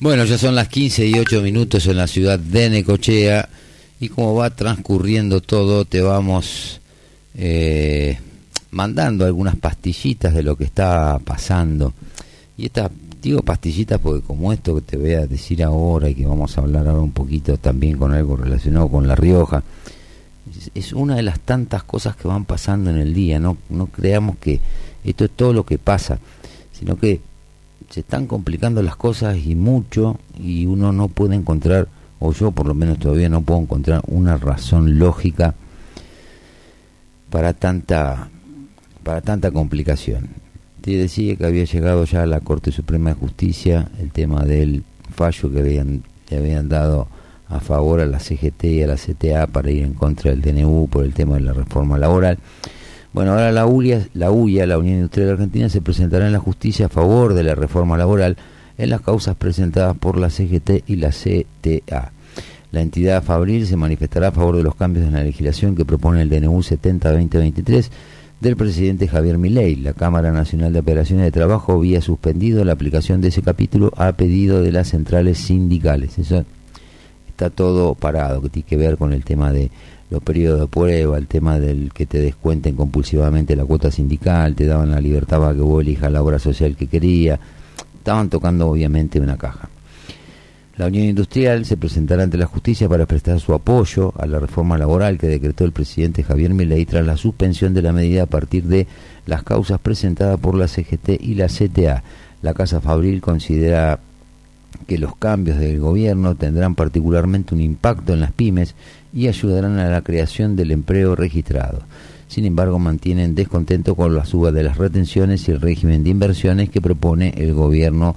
Bueno, ya son las 15 y 8 minutos en la ciudad de Necochea y como va transcurriendo todo, te vamos eh, mandando algunas pastillitas de lo que está pasando. Y estas, digo pastillitas porque como esto que te voy a decir ahora y que vamos a hablar ahora un poquito también con algo relacionado con La Rioja, es, una de las tantas cosas que van pasando en el día. No, no creamos que esto es todo lo que pasa, sino que se están complicando las cosas y mucho y uno no puede encontrar, o yo por lo menos todavía no puedo encontrar una razón lógica para tanta para tanta complicación. Te decía que había llegado ya a la Corte Suprema de Justicia el tema del fallo que habían, le habían dado a favor a la CGT y a la CTA para ir en contra del DNU por el tema de la reforma laboral. Bueno, ahora la UIA, la UIA, la Unión Industrial Argentina, se presentará en la justicia a favor de la reforma laboral en las causas presentadas por la CGT y la CTA. La entidad Fabril se manifestará a favor de los cambios en la legislación que propone el DNU 70-2023 del presidente Javier Milei. La Cámara Nacional de Operaciones de Trabajo había suspendido la aplicación de ese capítulo a pedido de las centrales sindicales. Eso está todo parado, que tiene que ver con el tema de los periodos de prueba, el tema del que te descuenten compulsivamente la cuota sindical, te daban la libertad para que vos elijas la obra social que quería. Estaban tocando obviamente una caja. La Unión Industrial se presentará ante la justicia para prestar su apoyo a la reforma laboral que decretó el presidente Javier Milei tras la suspensión de la medida a partir de las causas presentadas por la CGT y la CTA. La Casa Fabril considera que los cambios del gobierno tendrán particularmente un impacto en las pymes y ayudarán a la creación del empleo registrado. Sin embargo, mantienen descontento con la suba de las retenciones y el régimen de inversiones que propone el gobierno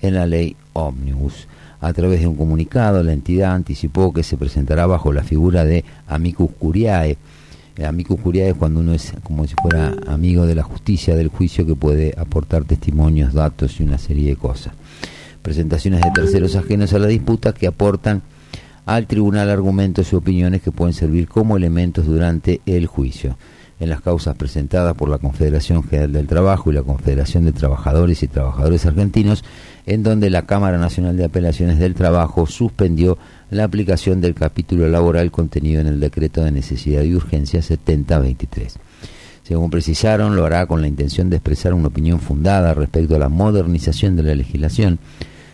en la ley Omnibus. A través de un comunicado, la entidad anticipó que se presentará bajo la figura de amicus curiae. El amicus curiae es cuando uno es como si fuera amigo de la justicia, del juicio, que puede aportar testimonios, datos y una serie de cosas. Presentaciones de terceros ajenos a la disputa que aportan al tribunal argumentos y opiniones que pueden servir como elementos durante el juicio. En las causas presentadas por la Confederación General del Trabajo y la Confederación de Trabajadores y Trabajadores Argentinos, en donde la Cámara Nacional de Apelaciones del Trabajo suspendió la aplicación del capítulo laboral contenido en el decreto de necesidad y urgencia 7023. Según precisaron, lo hará con la intención de expresar una opinión fundada respecto a la modernización de la legislación,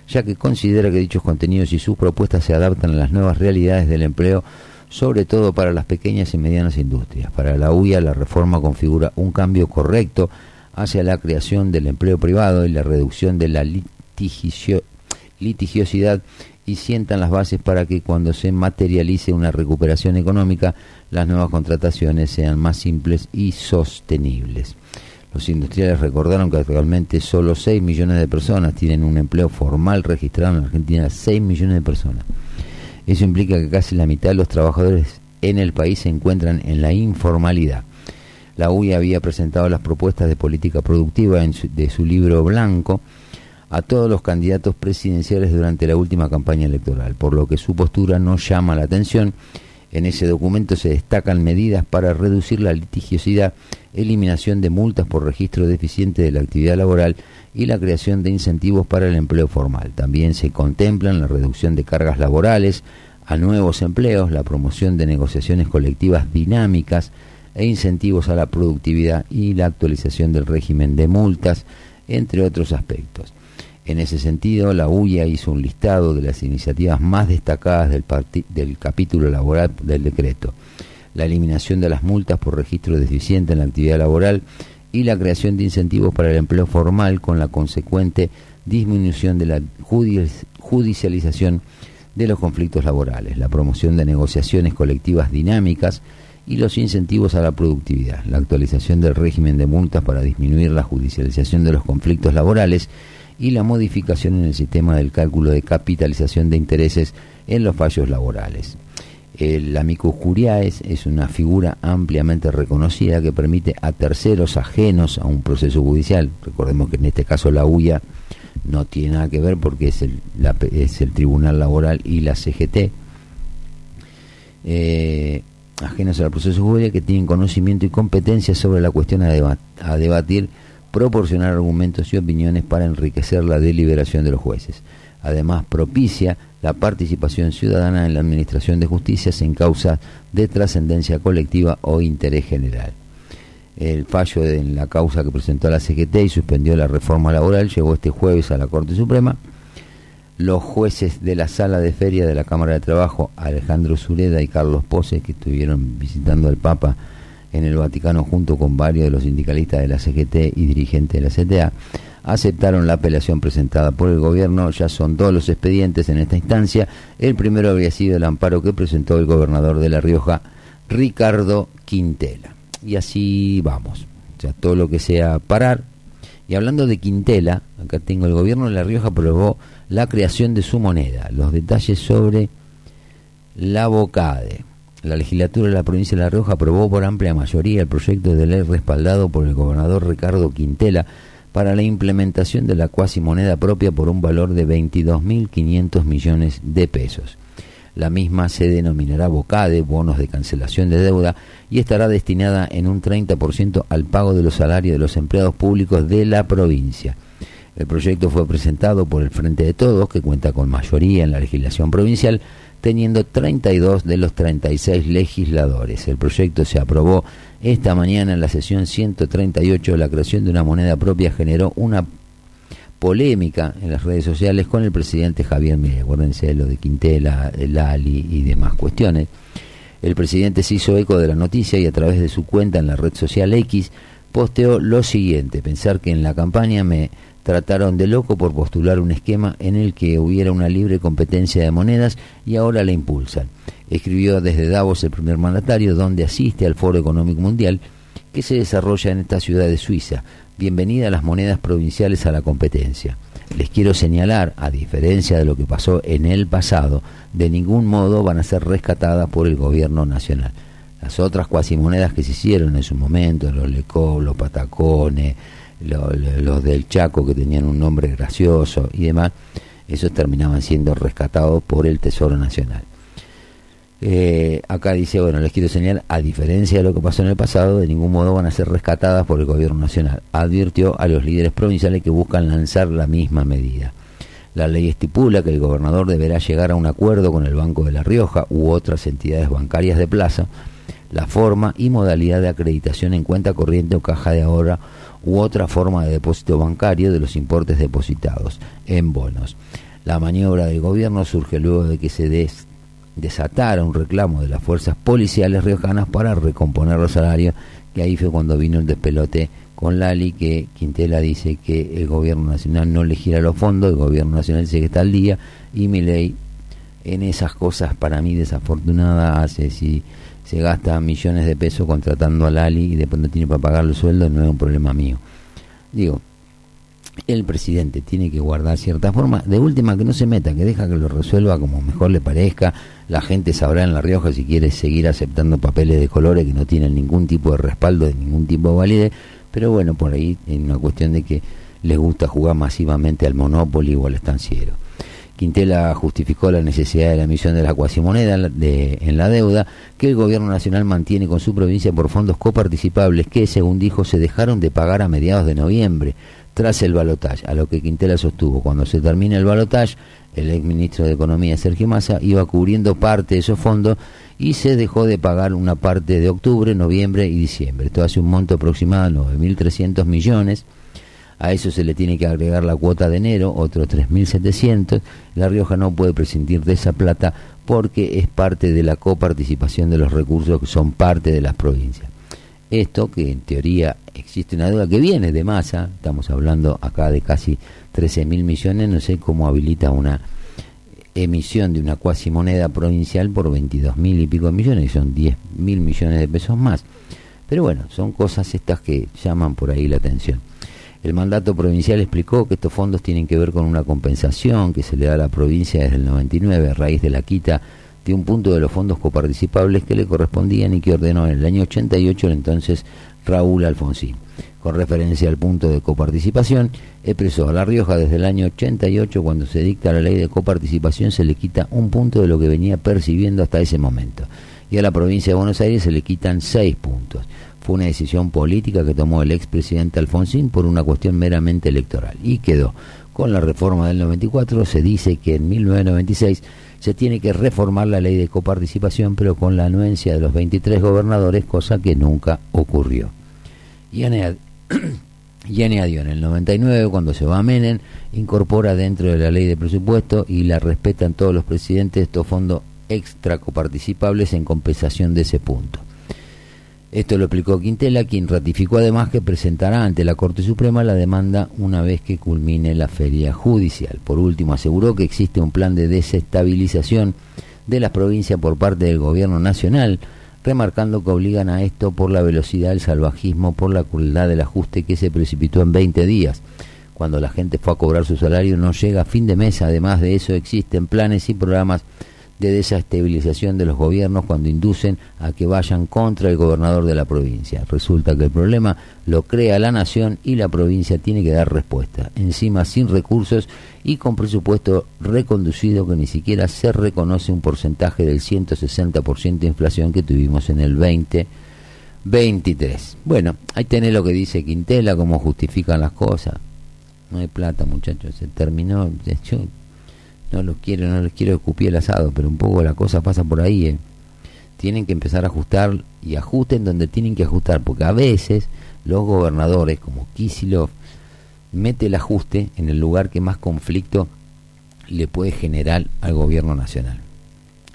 ya que considera que dichos contenidos y sus propuestas se adaptan a las nuevas realidades del empleo, sobre todo para las pequeñas y medianas industrias. Para la UIA, la reforma configura un cambio correcto hacia la creación del empleo privado y la reducción de la litigio- litigiosidad y sientan las bases para que cuando se materialice una recuperación económica, las nuevas contrataciones sean más simples y sostenibles. Los industriales recordaron que actualmente solo 6 millones de personas tienen un empleo formal registrado en Argentina, 6 millones de personas. Eso implica que casi la mitad de los trabajadores en el país se encuentran en la informalidad. La UIA había presentado las propuestas de política productiva en su- de su libro blanco a todos los candidatos presidenciales durante la última campaña electoral, por lo que su postura no llama la atención. En ese documento se destacan medidas para reducir la litigiosidad, eliminación de multas por registro deficiente de la actividad laboral y la creación de incentivos para el empleo formal. También se contemplan la reducción de cargas laborales a nuevos empleos, la promoción de negociaciones colectivas dinámicas e incentivos a la productividad y la actualización del régimen de multas, entre otros aspectos. En ese sentido, la UIA hizo un listado de las iniciativas más destacadas del, del capítulo laboral del decreto. La eliminación de las multas por registro deficiente en la actividad laboral y la creación de incentivos para el empleo formal con la consecuente disminución de la judi- judicialización de los conflictos laborales, la promoción de negociaciones colectivas dinámicas y los incentivos a la productividad, la actualización del régimen de multas para disminuir la judicialización de los conflictos laborales y la modificación en el sistema del cálculo de capitalización de intereses en los fallos laborales. El amicus curiae es una figura ampliamente reconocida que permite a terceros ajenos a un proceso judicial, recordemos que en este caso la UIA no tiene nada que ver porque es el, es el Tribunal Laboral y la CGT, eh, ajenos al proceso judicial que tienen conocimiento y competencia sobre la cuestión a debatir, proporcionar argumentos y opiniones para enriquecer la deliberación de los jueces. Además, propicia la participación ciudadana en la administración de justicias en causas de trascendencia colectiva o interés general. El fallo en la causa que presentó la CGT y suspendió la reforma laboral llegó este jueves a la Corte Suprema. Los jueces de la sala de feria de la Cámara de Trabajo, Alejandro Sureda y Carlos Pose, que estuvieron visitando al Papa en el Vaticano junto con varios de los sindicalistas de la CGT y dirigentes de la CTA, aceptaron la apelación presentada por el gobierno. Ya son dos los expedientes en esta instancia. El primero habría sido el amparo que presentó el gobernador de La Rioja, Ricardo Quintela. Y así vamos. O sea, todo lo que sea parar. Y hablando de Quintela, acá tengo el gobierno de La Rioja aprobó la creación de su moneda. Los detalles sobre la Bocade. La legislatura de la provincia de La Rioja aprobó por amplia mayoría el proyecto de ley respaldado por el gobernador Ricardo Quintela para la implementación de la cuasi moneda propia por un valor de 22.500 millones de pesos. La misma se denominará Bocade, bonos de cancelación de deuda, y estará destinada en un 30% al pago de los salarios de los empleados públicos de la provincia. El proyecto fue presentado por el Frente de Todos, que cuenta con mayoría en la legislación provincial, teniendo 32 de los 36 legisladores. El proyecto se aprobó esta mañana en la sesión 138. La creación de una moneda propia generó una polémica en las redes sociales con el presidente Javier Milei. Acuérdense de lo de Quintela, Lali y demás cuestiones. El presidente se hizo eco de la noticia y a través de su cuenta en la red social X posteó lo siguiente, pensar que en la campaña me trataron de loco por postular un esquema en el que hubiera una libre competencia de monedas y ahora la impulsan. Escribió desde Davos el primer mandatario, donde asiste al Foro Económico Mundial que se desarrolla en esta ciudad de Suiza. Bienvenida a las monedas provinciales a la competencia. Les quiero señalar, a diferencia de lo que pasó en el pasado, de ningún modo van a ser rescatadas por el gobierno nacional. Las otras cuasimonedas que se hicieron en su momento, los Lecov, los Patacones, lo- lo- los del Chaco que tenían un nombre gracioso y demás, esos terminaban siendo rescatados por el Tesoro Nacional. Eh, acá dice, bueno, les quiero señalar, a diferencia de lo que pasó en el pasado, de ningún modo van a ser rescatadas por el gobierno nacional. Advirtió a los líderes provinciales que buscan lanzar la misma medida. La ley estipula que el gobernador deberá llegar a un acuerdo con el Banco de La Rioja u otras entidades bancarias de plaza, la forma y modalidad de acreditación en cuenta corriente o caja de ahorro u otra forma de depósito bancario de los importes depositados en bonos. La maniobra del gobierno surge luego de que se des- desatara un reclamo de las fuerzas policiales riojanas para recomponer los salarios, que ahí fue cuando vino el despelote con Lali, que Quintela dice que el gobierno nacional no le gira los fondos, el gobierno nacional dice que está al día, y Milei en esas cosas para mí desafortunadas hace si se gasta millones de pesos contratando a Lali y después no tiene para pagar los sueldos, no es un problema mío. Digo, el presidente tiene que guardar cierta forma, de última que no se meta, que deja que lo resuelva como mejor le parezca, la gente sabrá en La Rioja si quiere seguir aceptando papeles de colores que no tienen ningún tipo de respaldo, de ningún tipo de validez, pero bueno, por ahí es una cuestión de que les gusta jugar masivamente al Monopoly o al estanciero. Quintela justificó la necesidad de la emisión de la cuasimoneda de, en la deuda que el gobierno nacional mantiene con su provincia por fondos coparticipables que, según dijo, se dejaron de pagar a mediados de noviembre tras el balotaje, a lo que Quintela sostuvo. Cuando se termine el balotaje, el exministro de Economía, Sergio Massa, iba cubriendo parte de esos fondos y se dejó de pagar una parte de octubre, noviembre y diciembre. Esto hace un monto aproximado de 9.300 millones. A eso se le tiene que agregar la cuota de enero, otros 3.700. La Rioja no puede prescindir de esa plata porque es parte de la coparticipación de los recursos que son parte de las provincias. Esto que en teoría existe una deuda que viene de masa, estamos hablando acá de casi 13 mil millones, no sé cómo habilita una emisión de una cuasi moneda provincial por 22 mil y pico millones, y son 10 mil millones de pesos más. Pero bueno, son cosas estas que llaman por ahí la atención. El mandato provincial explicó que estos fondos tienen que ver con una compensación que se le da a la provincia desde el 99 a raíz de la quita de un punto de los fondos coparticipables que le correspondían y que ordenó en el año 88 el entonces Raúl Alfonsín. Con referencia al punto de coparticipación, expresó a La Rioja desde el año 88 cuando se dicta la ley de coparticipación se le quita un punto de lo que venía percibiendo hasta ese momento y a la provincia de Buenos Aires se le quitan seis puntos. Fue una decisión política que tomó el expresidente Alfonsín por una cuestión meramente electoral y quedó. Con la reforma del 94 se dice que en 1996 se tiene que reformar la ley de coparticipación, pero con la anuencia de los 23 gobernadores, cosa que nunca ocurrió. Y añad- y añadió en el 99, cuando se va a Menem, incorpora dentro de la ley de presupuesto y la respetan todos los presidentes estos fondos extra coparticipables en compensación de ese punto. Esto lo explicó Quintela, quien ratificó además que presentará ante la Corte Suprema la demanda una vez que culmine la feria judicial. Por último, aseguró que existe un plan de desestabilización de las provincias por parte del gobierno nacional, remarcando que obligan a esto por la velocidad del salvajismo, por la crueldad del ajuste que se precipitó en 20 días. Cuando la gente fue a cobrar su salario no llega a fin de mes, además de eso existen planes y programas de desestabilización de los gobiernos cuando inducen a que vayan contra el gobernador de la provincia. Resulta que el problema lo crea la nación y la provincia tiene que dar respuesta, encima sin recursos y con presupuesto reconducido que ni siquiera se reconoce un porcentaje del 160% de inflación que tuvimos en el 2023. Bueno, ahí tenés lo que dice Quintela, cómo justifican las cosas. No hay plata, muchachos, se terminó. Yo no los quiero, no les quiero escupir el asado, pero un poco la cosa pasa por ahí. ¿eh? Tienen que empezar a ajustar y ajusten donde tienen que ajustar, porque a veces los gobernadores, como Kisilov, mete el ajuste en el lugar que más conflicto le puede generar al gobierno nacional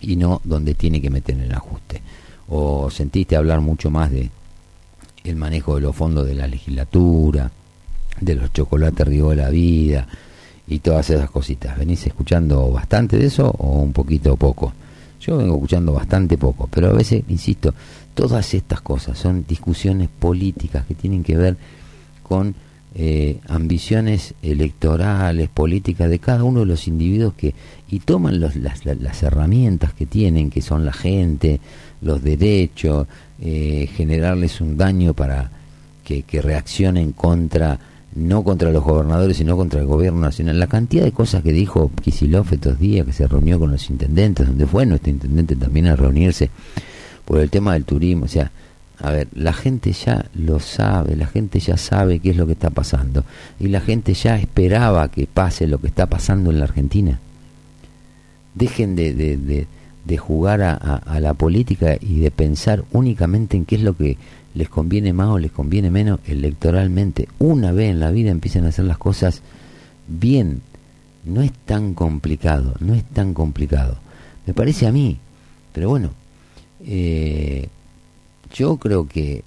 y no donde tiene que meter el ajuste. O sentiste hablar mucho más de el manejo de los fondos de la legislatura, de los chocolates Río de la Vida y todas esas cositas. ¿Venís escuchando bastante de eso o un poquito poco? Yo vengo escuchando bastante poco, pero a veces, insisto, todas estas cosas son discusiones políticas que tienen que ver con eh, ambiciones electorales, políticas de cada uno de los individuos que y toman los, las herramientas que tienen, que son la gente, los derechos, eh, generarles un daño para que, que reaccionen contra no contra los gobernadores, sino contra el gobierno nacional. La cantidad de cosas que dijo Kisilov estos días, que se reunió con los intendentes, donde fue nuestro intendente también a reunirse por el tema del turismo. O sea, a ver, la gente ya lo sabe, la gente ya sabe qué es lo que está pasando. Y la gente ya esperaba que pase lo que está pasando en la Argentina. Dejen de, de, de, de jugar a, la política y de pensar únicamente en qué es lo que les conviene más o les conviene menos electoralmente. Una vez en la vida empiecen a hacer las cosas bien No es tan complicado, no es tan complicado. Me parece a mí, pero bueno, eh, yo creo que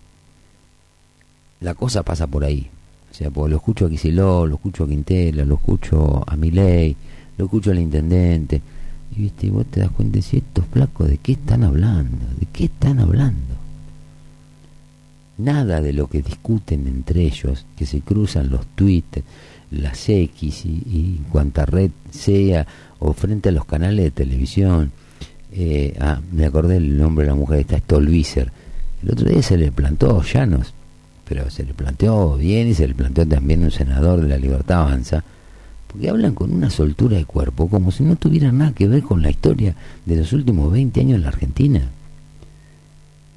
la cosa pasa por ahí. O sea, porque lo escucho a Kicillof, lo escucho a Quintela, lo escucho a Milei, lo escucho al intendente. Y viste, vos te das cuenta si estos flacos de qué están hablando, de qué están hablando. Nada de lo que discuten entre ellos, que se cruzan los tweets, las X y, cuanta red sea, o frente a los canales de televisión. Eh, ah, me acordé el nombre de la mujer, está Stolbizer. El otro día se le plantó Llanos, pero se le planteó bien y se le planteó también un senador de la Libertad Avanza, porque hablan con una soltura de cuerpo como si no tuvieran nada que ver con la historia de los últimos 20 años en la Argentina.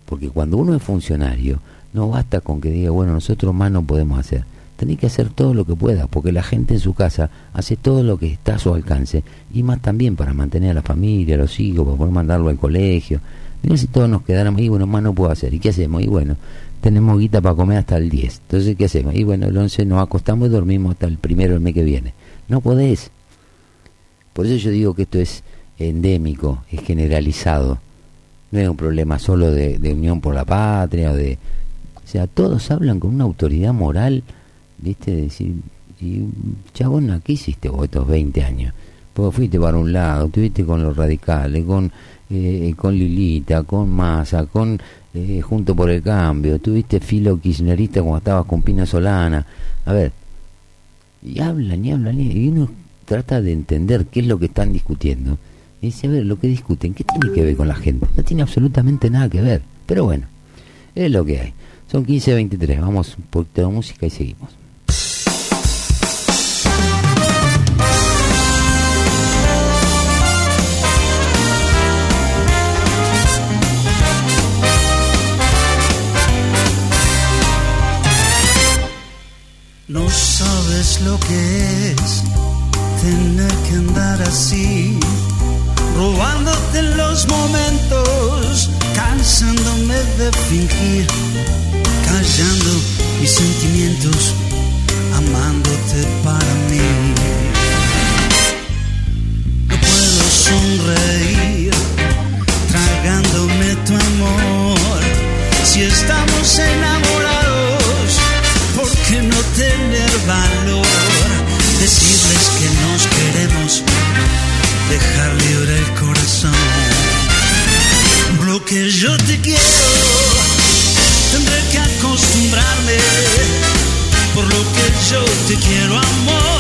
Porque cuando uno es funcionario, no basta con que diga, bueno, nosotros más no podemos hacer. Tenés que hacer todo lo que pueda, porque la gente en su casa hace todo lo que está a su alcance, y más también para mantener a la familia, a los hijos, para poder mandarlo al colegio. Mira si todos nos quedáramos, y bueno, más no puedo hacer. ¿Y qué hacemos? Y bueno, tenemos guita para comer hasta el 10. Entonces, ¿qué hacemos? Y bueno, el 11 nos acostamos y dormimos hasta el primero del mes que viene. No podés. Por eso yo digo que esto es endémico, es generalizado. No es un problema solo de, de unión por la patria o de... O sea, todos hablan con una autoridad moral, ¿viste? De decir, y, chabón, ¿qué hiciste vos estos 20 años? Vos fuiste para un lado, estuviste con los radicales, con, eh, con Lilita, con Massa, con eh, Junto por el Cambio, tuviste filo kirchnerista cuando estabas con Pina Solana. A ver, y hablan y hablan y uno trata de entender qué es lo que están discutiendo. Y dice, a ver, lo que discuten, ¿qué tiene que ver con la gente? No tiene absolutamente nada que ver. Pero bueno, es lo que hay. Son 15.23, vamos un poquito de música y seguimos. No sabes lo que es tener que andar así, robándote los momentos, cansándome de fingir, callando mis sentimientos, amándote para mí. No puedo sonreír, tragándome tu amor, si estamos enamorados. ¿Por qué no tener valor? Decirles que nos queremos, dejar libre el corazón. Por lo que yo te quiero, yo te quiero, amor,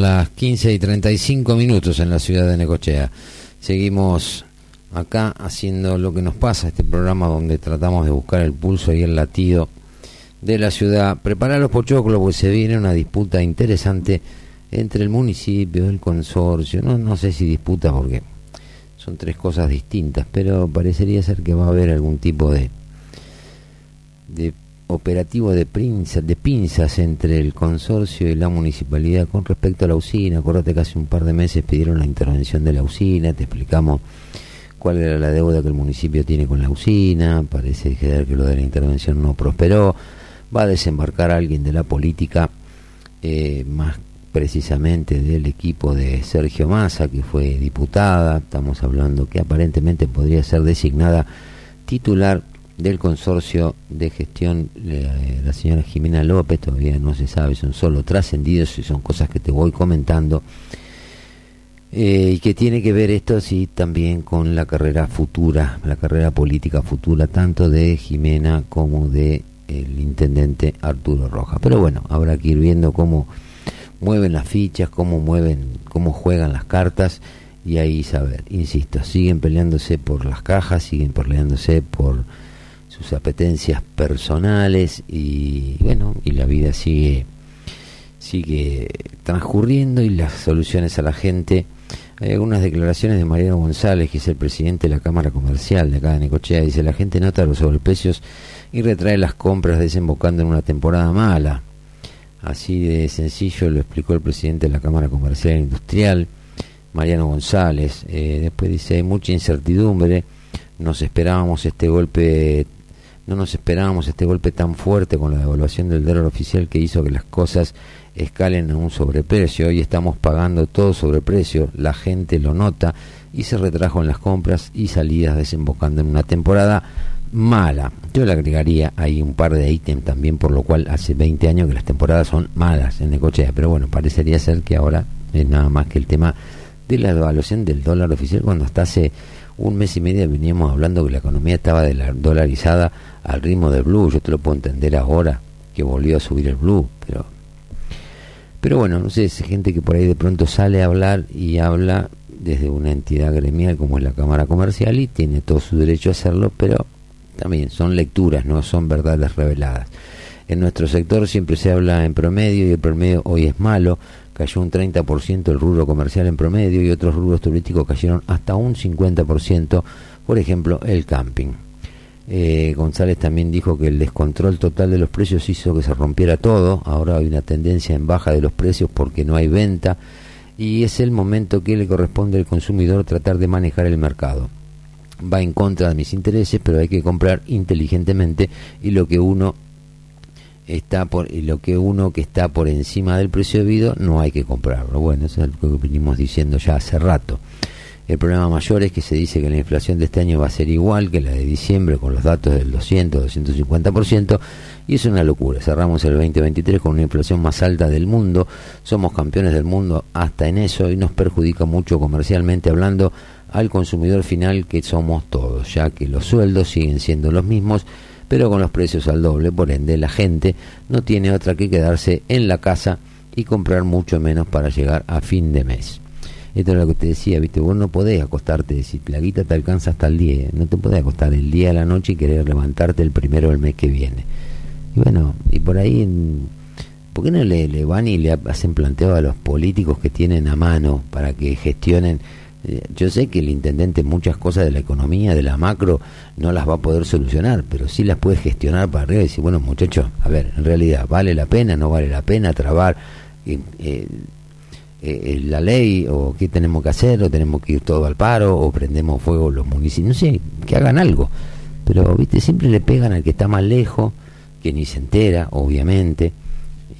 las 15 y 35 minutos en la ciudad de Necochea. Seguimos acá haciendo lo que nos pasa, este programa donde tratamos de buscar el pulso y el latido de la ciudad. Preparar los pochoclos, porque se viene una disputa interesante entre el municipio, el consorcio. No, no sé si disputa porque son tres cosas distintas, pero parecería ser que va a haber algún tipo de, de operativo de, de pinzas entre el consorcio y la municipalidad con respecto a la usina. Acuérdate que hace un par de meses pidieron la intervención de la usina, te explicamos cuál era la deuda que el municipio tiene con la usina, parece que lo de la intervención no prosperó, va a desembarcar alguien de la política, eh, más precisamente del equipo de Sergio Massa, que fue diputada, estamos hablando que aparentemente podría ser designada titular del consorcio de gestión la señora Jimena López, todavía no se sabe, son solo trascendidos y son cosas que te voy comentando. Eh, y que tiene que ver esto sí también con la carrera futura, la carrera política futura, tanto de Jimena como de el intendente Arturo Roja. Pero bueno, habrá que ir viendo cómo mueven las fichas, cómo mueven, cómo juegan las cartas y ahí saber, insisto, siguen peleándose por las cajas, siguen peleándose por sus apetencias personales y bueno, y la vida sigue sigue transcurriendo y las soluciones a la gente. Hay algunas declaraciones de Mariano González, que es el presidente de la Cámara Comercial de acá de Necochea, dice la gente nota los sobreprecios y retrae las compras desembocando en una temporada mala. Así de sencillo lo explicó el presidente de la Cámara Comercial e Industrial, Mariano González. Eh, después dice, hay mucha incertidumbre, nos esperábamos este golpe, no nos esperábamos este golpe tan fuerte con la devaluación del dólar oficial que hizo que las cosas escalen a un sobreprecio. Hoy estamos pagando todo sobreprecio, la gente lo nota y se retrajo en las compras y salidas desembocando en una temporada mala. Yo le agregaría ahí un par de ítems también, por lo cual hace 20 años que las temporadas son malas en Necochea, pero bueno, parecería ser que ahora es nada más que el tema de la devaluación del dólar oficial cuando hasta hace un mes y medio veníamos hablando que la economía estaba de la- dolarizada al ritmo del blue. Yo te lo puedo entender ahora que volvió a subir el blue, pero pero bueno, no sé, es gente que por ahí de pronto sale a hablar y habla desde una entidad gremial como es la Cámara Comercial y tiene todo su derecho a hacerlo, pero también son lecturas, no son verdades reveladas. En nuestro sector siempre se habla en promedio y el promedio hoy es malo. Cayó un 30% el rubro comercial en promedio y otros rubros turísticos cayeron hasta un 50%, por ejemplo, el camping. Eh, González también dijo que el descontrol total de los precios hizo que se rompiera todo. Ahora hay una tendencia en baja de los precios porque no hay venta y es el momento que le corresponde al consumidor tratar de manejar el mercado. Va en contra de mis intereses, pero hay que comprar inteligentemente y lo que uno está por lo que uno que está por encima del precio debido no hay que comprarlo. Bueno, eso es lo que venimos diciendo ya hace rato. El problema mayor es que se dice que la inflación de este año va a ser igual que la de diciembre con los datos del 200, 250% y es una locura. Cerramos el 2023 con una inflación más alta del mundo, somos campeones del mundo hasta en eso y nos perjudica mucho comercialmente hablando al consumidor final que somos todos, ya que los sueldos siguen siendo los mismos pero con los precios al doble, por ende la gente no tiene otra que quedarse en la casa y comprar mucho menos para llegar a fin de mes. Esto es lo que te decía, viste, vos no podés acostarte, si la guita te alcanza hasta el día, no te podés acostar el día a la noche y querer levantarte el primero del mes que viene. Y bueno, y por ahí, ¿por qué no le, le van y le hacen planteo a los políticos que tienen a mano para que gestionen? Eh, Yo sé que el intendente muchas cosas de la economía, de la macro, no las va a poder solucionar, pero sí las puede gestionar para arriba y decir, bueno muchachos, a ver, en realidad, ¿vale la pena, no vale la pena trabar eh, eh, la ley o qué tenemos que hacer o tenemos que ir todo al paro o prendemos fuego los municipios, no sé, que hagan algo. Pero, viste, siempre le pegan al que está más lejos, que ni se entera, obviamente.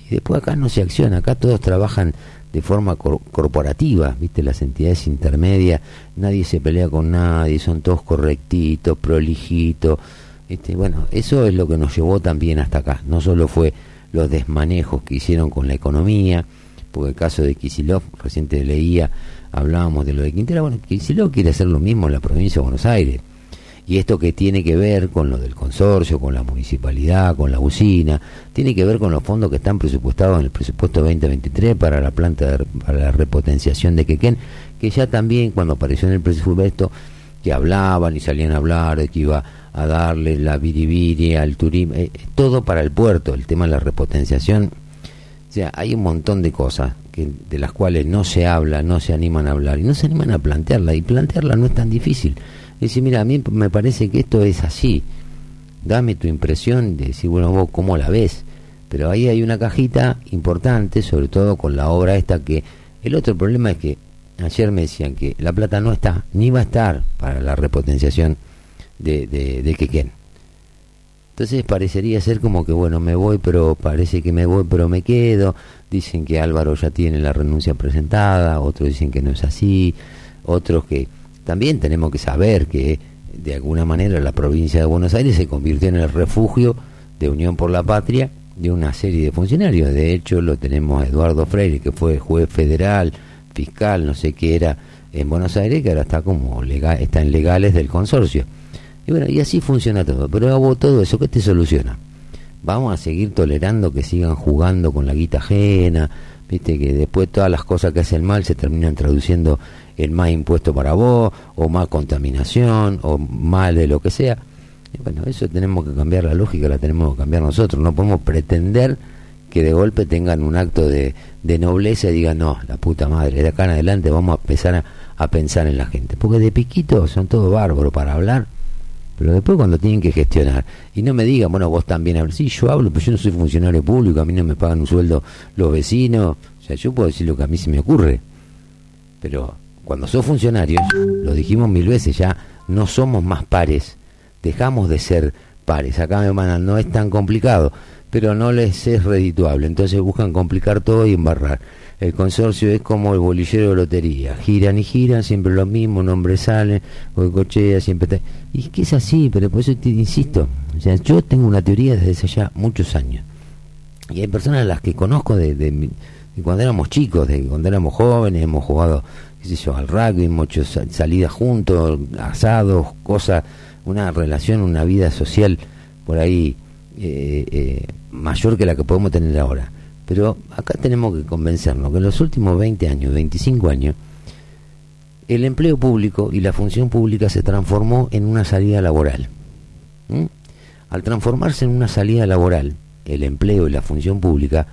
Y después acá no se acciona, acá todos trabajan de forma cor- corporativa, viste, las entidades intermedias, nadie se pelea con nadie, son todos correctitos, prolijitos. Este, bueno, eso es lo que nos llevó también hasta acá. No solo fue los desmanejos que hicieron con la economía, porque el caso de Kisilov, reciente leía, hablábamos de lo de Quintera, bueno, Kisilov quiere hacer lo mismo en la provincia de Buenos Aires. Y esto que tiene que ver con lo del consorcio, con la municipalidad, con la usina, tiene que ver con los fondos que están presupuestados en el presupuesto 2023 para la planta, de- para la repotenciación de Quequén, que ya también cuando apareció en el presupuesto, que hablaban y salían a hablar de que iba a darle la biribiri al turismo, eh, todo para el puerto, el tema de la repotenciación. O sea, hay un montón de cosas que, de las cuales no se habla, no se animan a hablar y no se animan a plantearla. Y plantearla no es tan difícil. Decir, mira, a mí me parece que esto es así. Dame tu impresión de decir, bueno, vos cómo la ves. Pero ahí hay una cajita importante, sobre todo con la obra esta que... El otro problema es que ayer me decían que la plata no está, ni va a estar para la repotenciación de, de, de Quequén. Entonces parecería ser como que, bueno, me voy, pero parece que me voy, pero me quedo. Dicen que Álvaro ya tiene la renuncia presentada, otros dicen que no es así, otros que también tenemos que saber que de alguna manera la provincia de Buenos Aires se convirtió en el refugio de Unión por la Patria de una serie de funcionarios. De hecho, lo tenemos Eduardo Freire, que fue juez federal, fiscal, no sé qué era en Buenos Aires, que ahora está como legal, está en legales del consorcio. Y bueno, y así funciona todo. Pero hago todo eso, ¿qué te soluciona? Vamos a seguir tolerando que sigan jugando con la guita ajena, viste que después todas las cosas que hacen mal se terminan traduciendo en más impuesto para vos, o más contaminación, o mal de lo que sea. Y bueno, eso tenemos que cambiar la lógica, la tenemos que cambiar nosotros. No podemos pretender que de golpe tengan un acto de, de nobleza y digan, no, la puta madre, de acá en adelante vamos a empezar a, a pensar en la gente. Porque de piquito son todos bárbaros para hablar, pero después cuando tienen que gestionar, y no me digan, bueno, vos también hablas, sí, yo hablo, pero yo no soy funcionario público, a mí no me pagan un sueldo los vecinos, o sea, yo puedo decir lo que a mí se me ocurre, pero cuando sos funcionarios, lo dijimos mil veces ya, no somos más pares, dejamos de ser pares, acá me mandan, no es tan complicado, pero no les es redituable, entonces buscan complicar todo y embarrar. El consorcio es como el bolillero de lotería, giran y giran, siempre lo mismo, nombre sale, o cochea, siempre está... Y es que es así, pero por eso te insisto, o sea, yo tengo una teoría desde hace ya muchos años, y hay personas a las que conozco de, de, de cuando éramos chicos, de cuando éramos jóvenes, hemos jugado qué sé yo, al rugby, muchas sa- salidas juntos, asados, cosas, una relación, una vida social por ahí eh, eh, mayor que la que podemos tener ahora. Pero acá tenemos que convencernos que en los últimos 20 años, 25 años, el empleo público y la función pública se transformó en una salida laboral. Al transformarse en una salida laboral, el empleo y la función pública,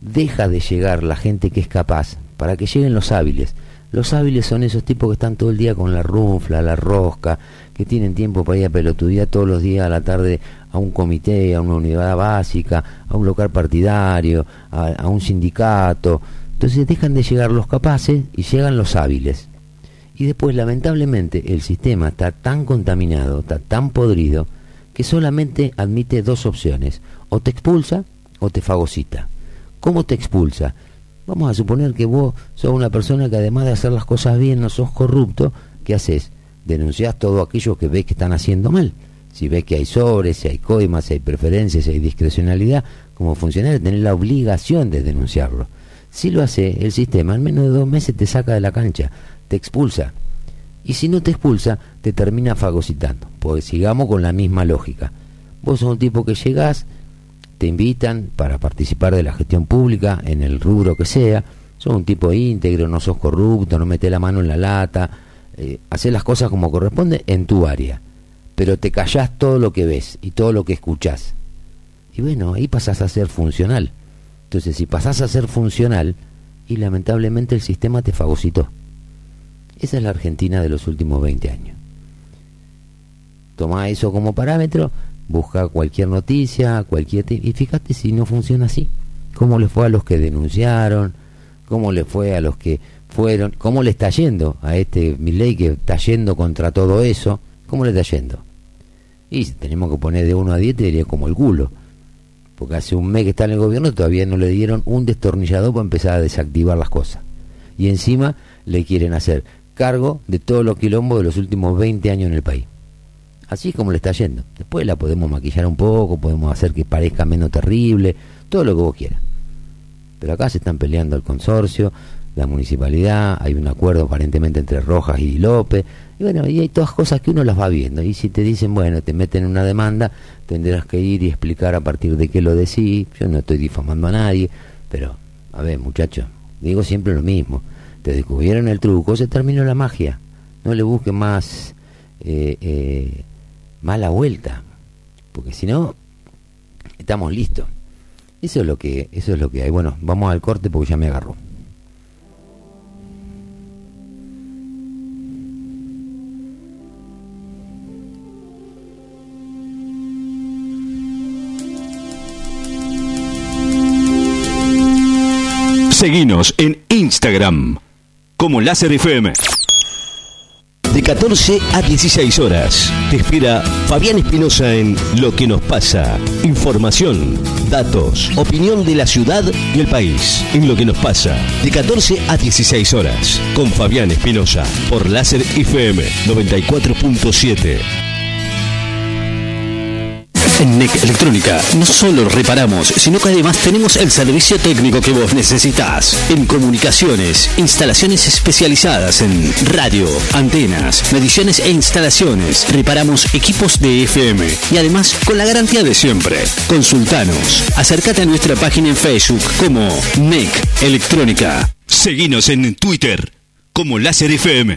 deja de llegar la gente que es capaz para que lleguen los hábiles. Los hábiles son esos tipos que están todo el día con la rufla, la rosca, que tienen tiempo para ir a pelotudear todos los días a la tarde a un comité, a una unidad básica, a un local partidario, a, a un sindicato. Entonces dejan de llegar los capaces y llegan los hábiles. Y después, lamentablemente, el sistema está tan contaminado, está tan podrido, que solamente admite dos opciones. O te expulsa o te fagocita. ¿Cómo te expulsa? Vamos a suponer que vos sos una persona que además de hacer las cosas bien no sos corrupto. ¿Qué haces? Denunciás todo aquello que ves que están haciendo mal. Si ves que hay sobres, si hay coimas, si hay preferencias, si hay discrecionalidad, como funcionario tenés la obligación de denunciarlo. Si lo hace el sistema, en menos de dos meses te saca de la cancha, te expulsa. Y si no te expulsa, te termina fagocitando. Porque sigamos con la misma lógica. Vos sos un tipo que llegás, te invitan para participar de la gestión pública en el rubro que sea, sos un tipo íntegro, no sos corrupto, no metes la mano en la lata, eh, haces las cosas como corresponde en tu área, pero te callás todo lo que ves y todo lo que escuchás. Y bueno, ahí pasás a ser funcional. Entonces, si pasás a ser funcional, y lamentablemente el sistema te fagocitó. Esa es la Argentina de los últimos 20 años. Toma eso como parámetro, busca cualquier noticia, cualquier y fíjate si no funciona así. ¿Cómo le fue a los que denunciaron? ¿Cómo le fue a los que fueron? ¿Cómo le está yendo a este Milley que está yendo contra todo eso? ¿Cómo le está yendo? Y si tenemos que poner de 1 a 10, te diría como el culo. Porque hace un mes que está en el gobierno todavía no le dieron un destornillador para empezar a desactivar las cosas. Y encima le quieren hacer cargo de todos los quilombos de los últimos 20 años en el país. Así es como le está yendo. Después la podemos maquillar un poco, podemos hacer que parezca menos terrible, todo lo que vos quieras. Pero acá se están peleando el consorcio, la municipalidad, hay un acuerdo aparentemente entre Rojas y López, y bueno, y hay todas cosas que uno las va viendo. Y si te dicen, bueno, te meten en una demanda, tendrás que ir y explicar a partir de qué lo decís. Yo no estoy difamando a nadie, pero, a ver, muchachos, digo siempre lo mismo. Te descubrieron el truco, se terminó la magia. No le busquen más, eh, eh, más la vuelta, porque si no, estamos listos. Eso es lo que, eso es lo que hay. Bueno, vamos al corte porque ya me agarró. Seguinos en Instagram como Láser FM. De 14 a 16 horas. Te espera Fabián Espinosa en Lo que nos pasa. Información, datos, opinión de la ciudad y el país. En Lo que nos pasa. De 14 a 16 horas. Con Fabián Espinosa. Por Láser FM 94.7. En NEC Electrónica no solo reparamos, sino que además tenemos el servicio técnico que vos necesitas. En comunicaciones, instalaciones especializadas en radio, antenas, mediciones e instalaciones. Reparamos equipos de FM y además con la garantía de siempre. Consultanos. Acércate a nuestra página en Facebook como NEC Electrónica. Seguinos en Twitter como Láser FM.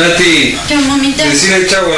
Nati, Chao, mamita. película. Chao.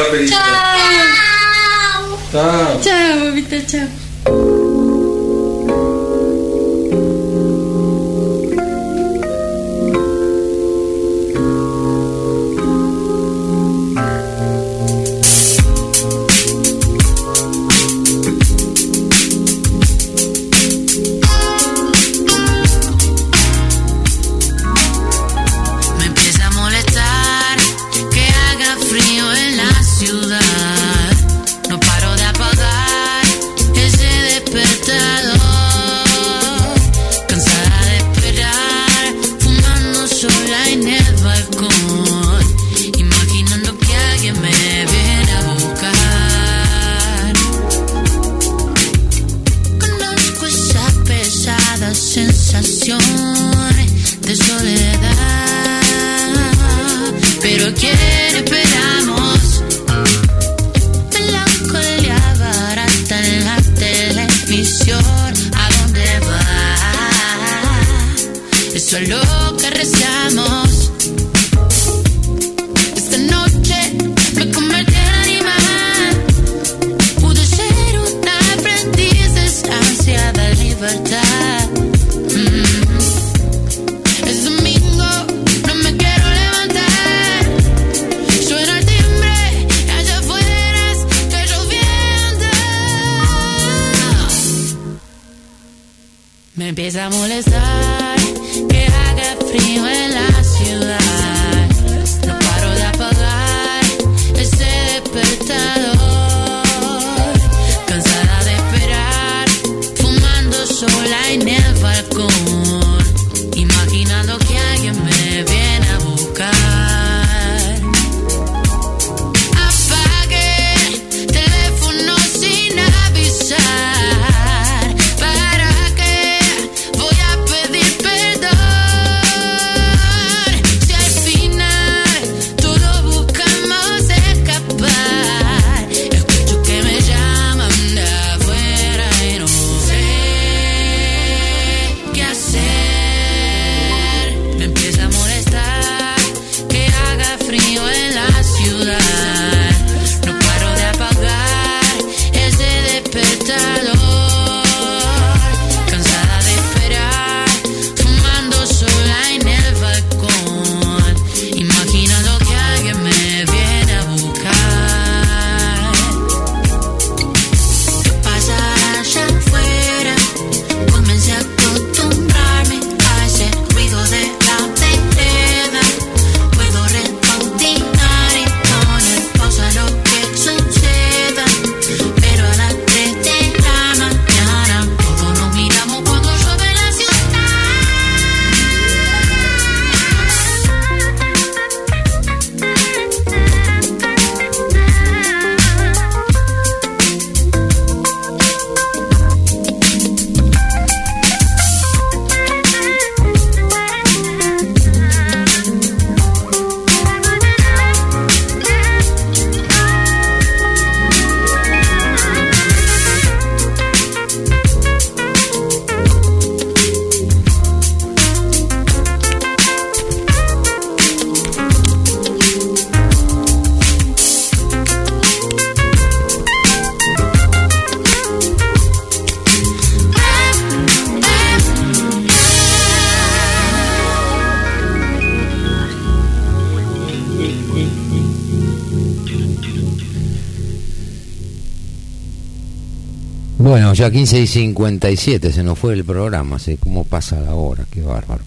Bueno, ya 15 y 57 se nos fue el programa, sé cómo pasa la hora, qué bárbaro.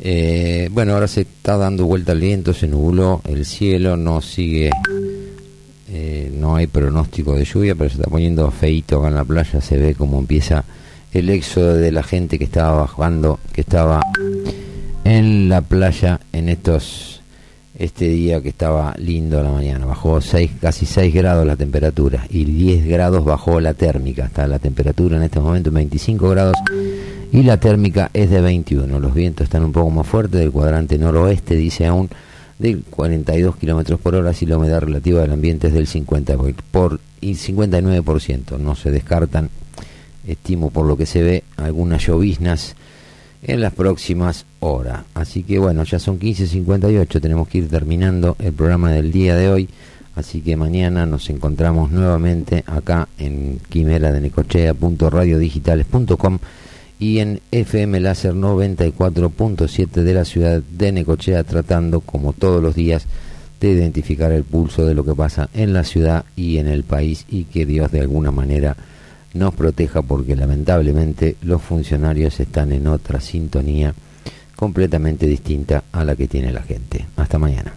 Eh, bueno, ahora se está dando vuelta el viento, se nubló el cielo, no sigue, eh, no hay pronóstico de lluvia, pero se está poniendo feito acá en la playa, se ve cómo empieza el éxodo de la gente que estaba bajando, que estaba en la playa en estos este día que estaba lindo a la mañana. Bajó seis, casi 6 grados la temperatura y 10 grados bajó la térmica. Está la temperatura en este momento en 25 grados y la térmica es de 21. Los vientos están un poco más fuertes del cuadrante noroeste, dice aún, de 42 kilómetros por hora. Si la humedad relativa del ambiente es del 50 por, por y 59%. No se descartan, estimo por lo que se ve, algunas lloviznas en las próximas horas. Así que bueno, ya son 15.58, tenemos que ir terminando el programa del día de hoy. Así que mañana nos encontramos nuevamente acá en quimera de necochea.radiodigitales.com y en FM Láser 94.7 de la ciudad de Necochea, tratando como todos los días de identificar el pulso de lo que pasa en la ciudad y en el país y que Dios de alguna manera nos proteja porque lamentablemente los funcionarios están en otra sintonía completamente distinta a la que tiene la gente. Hasta mañana.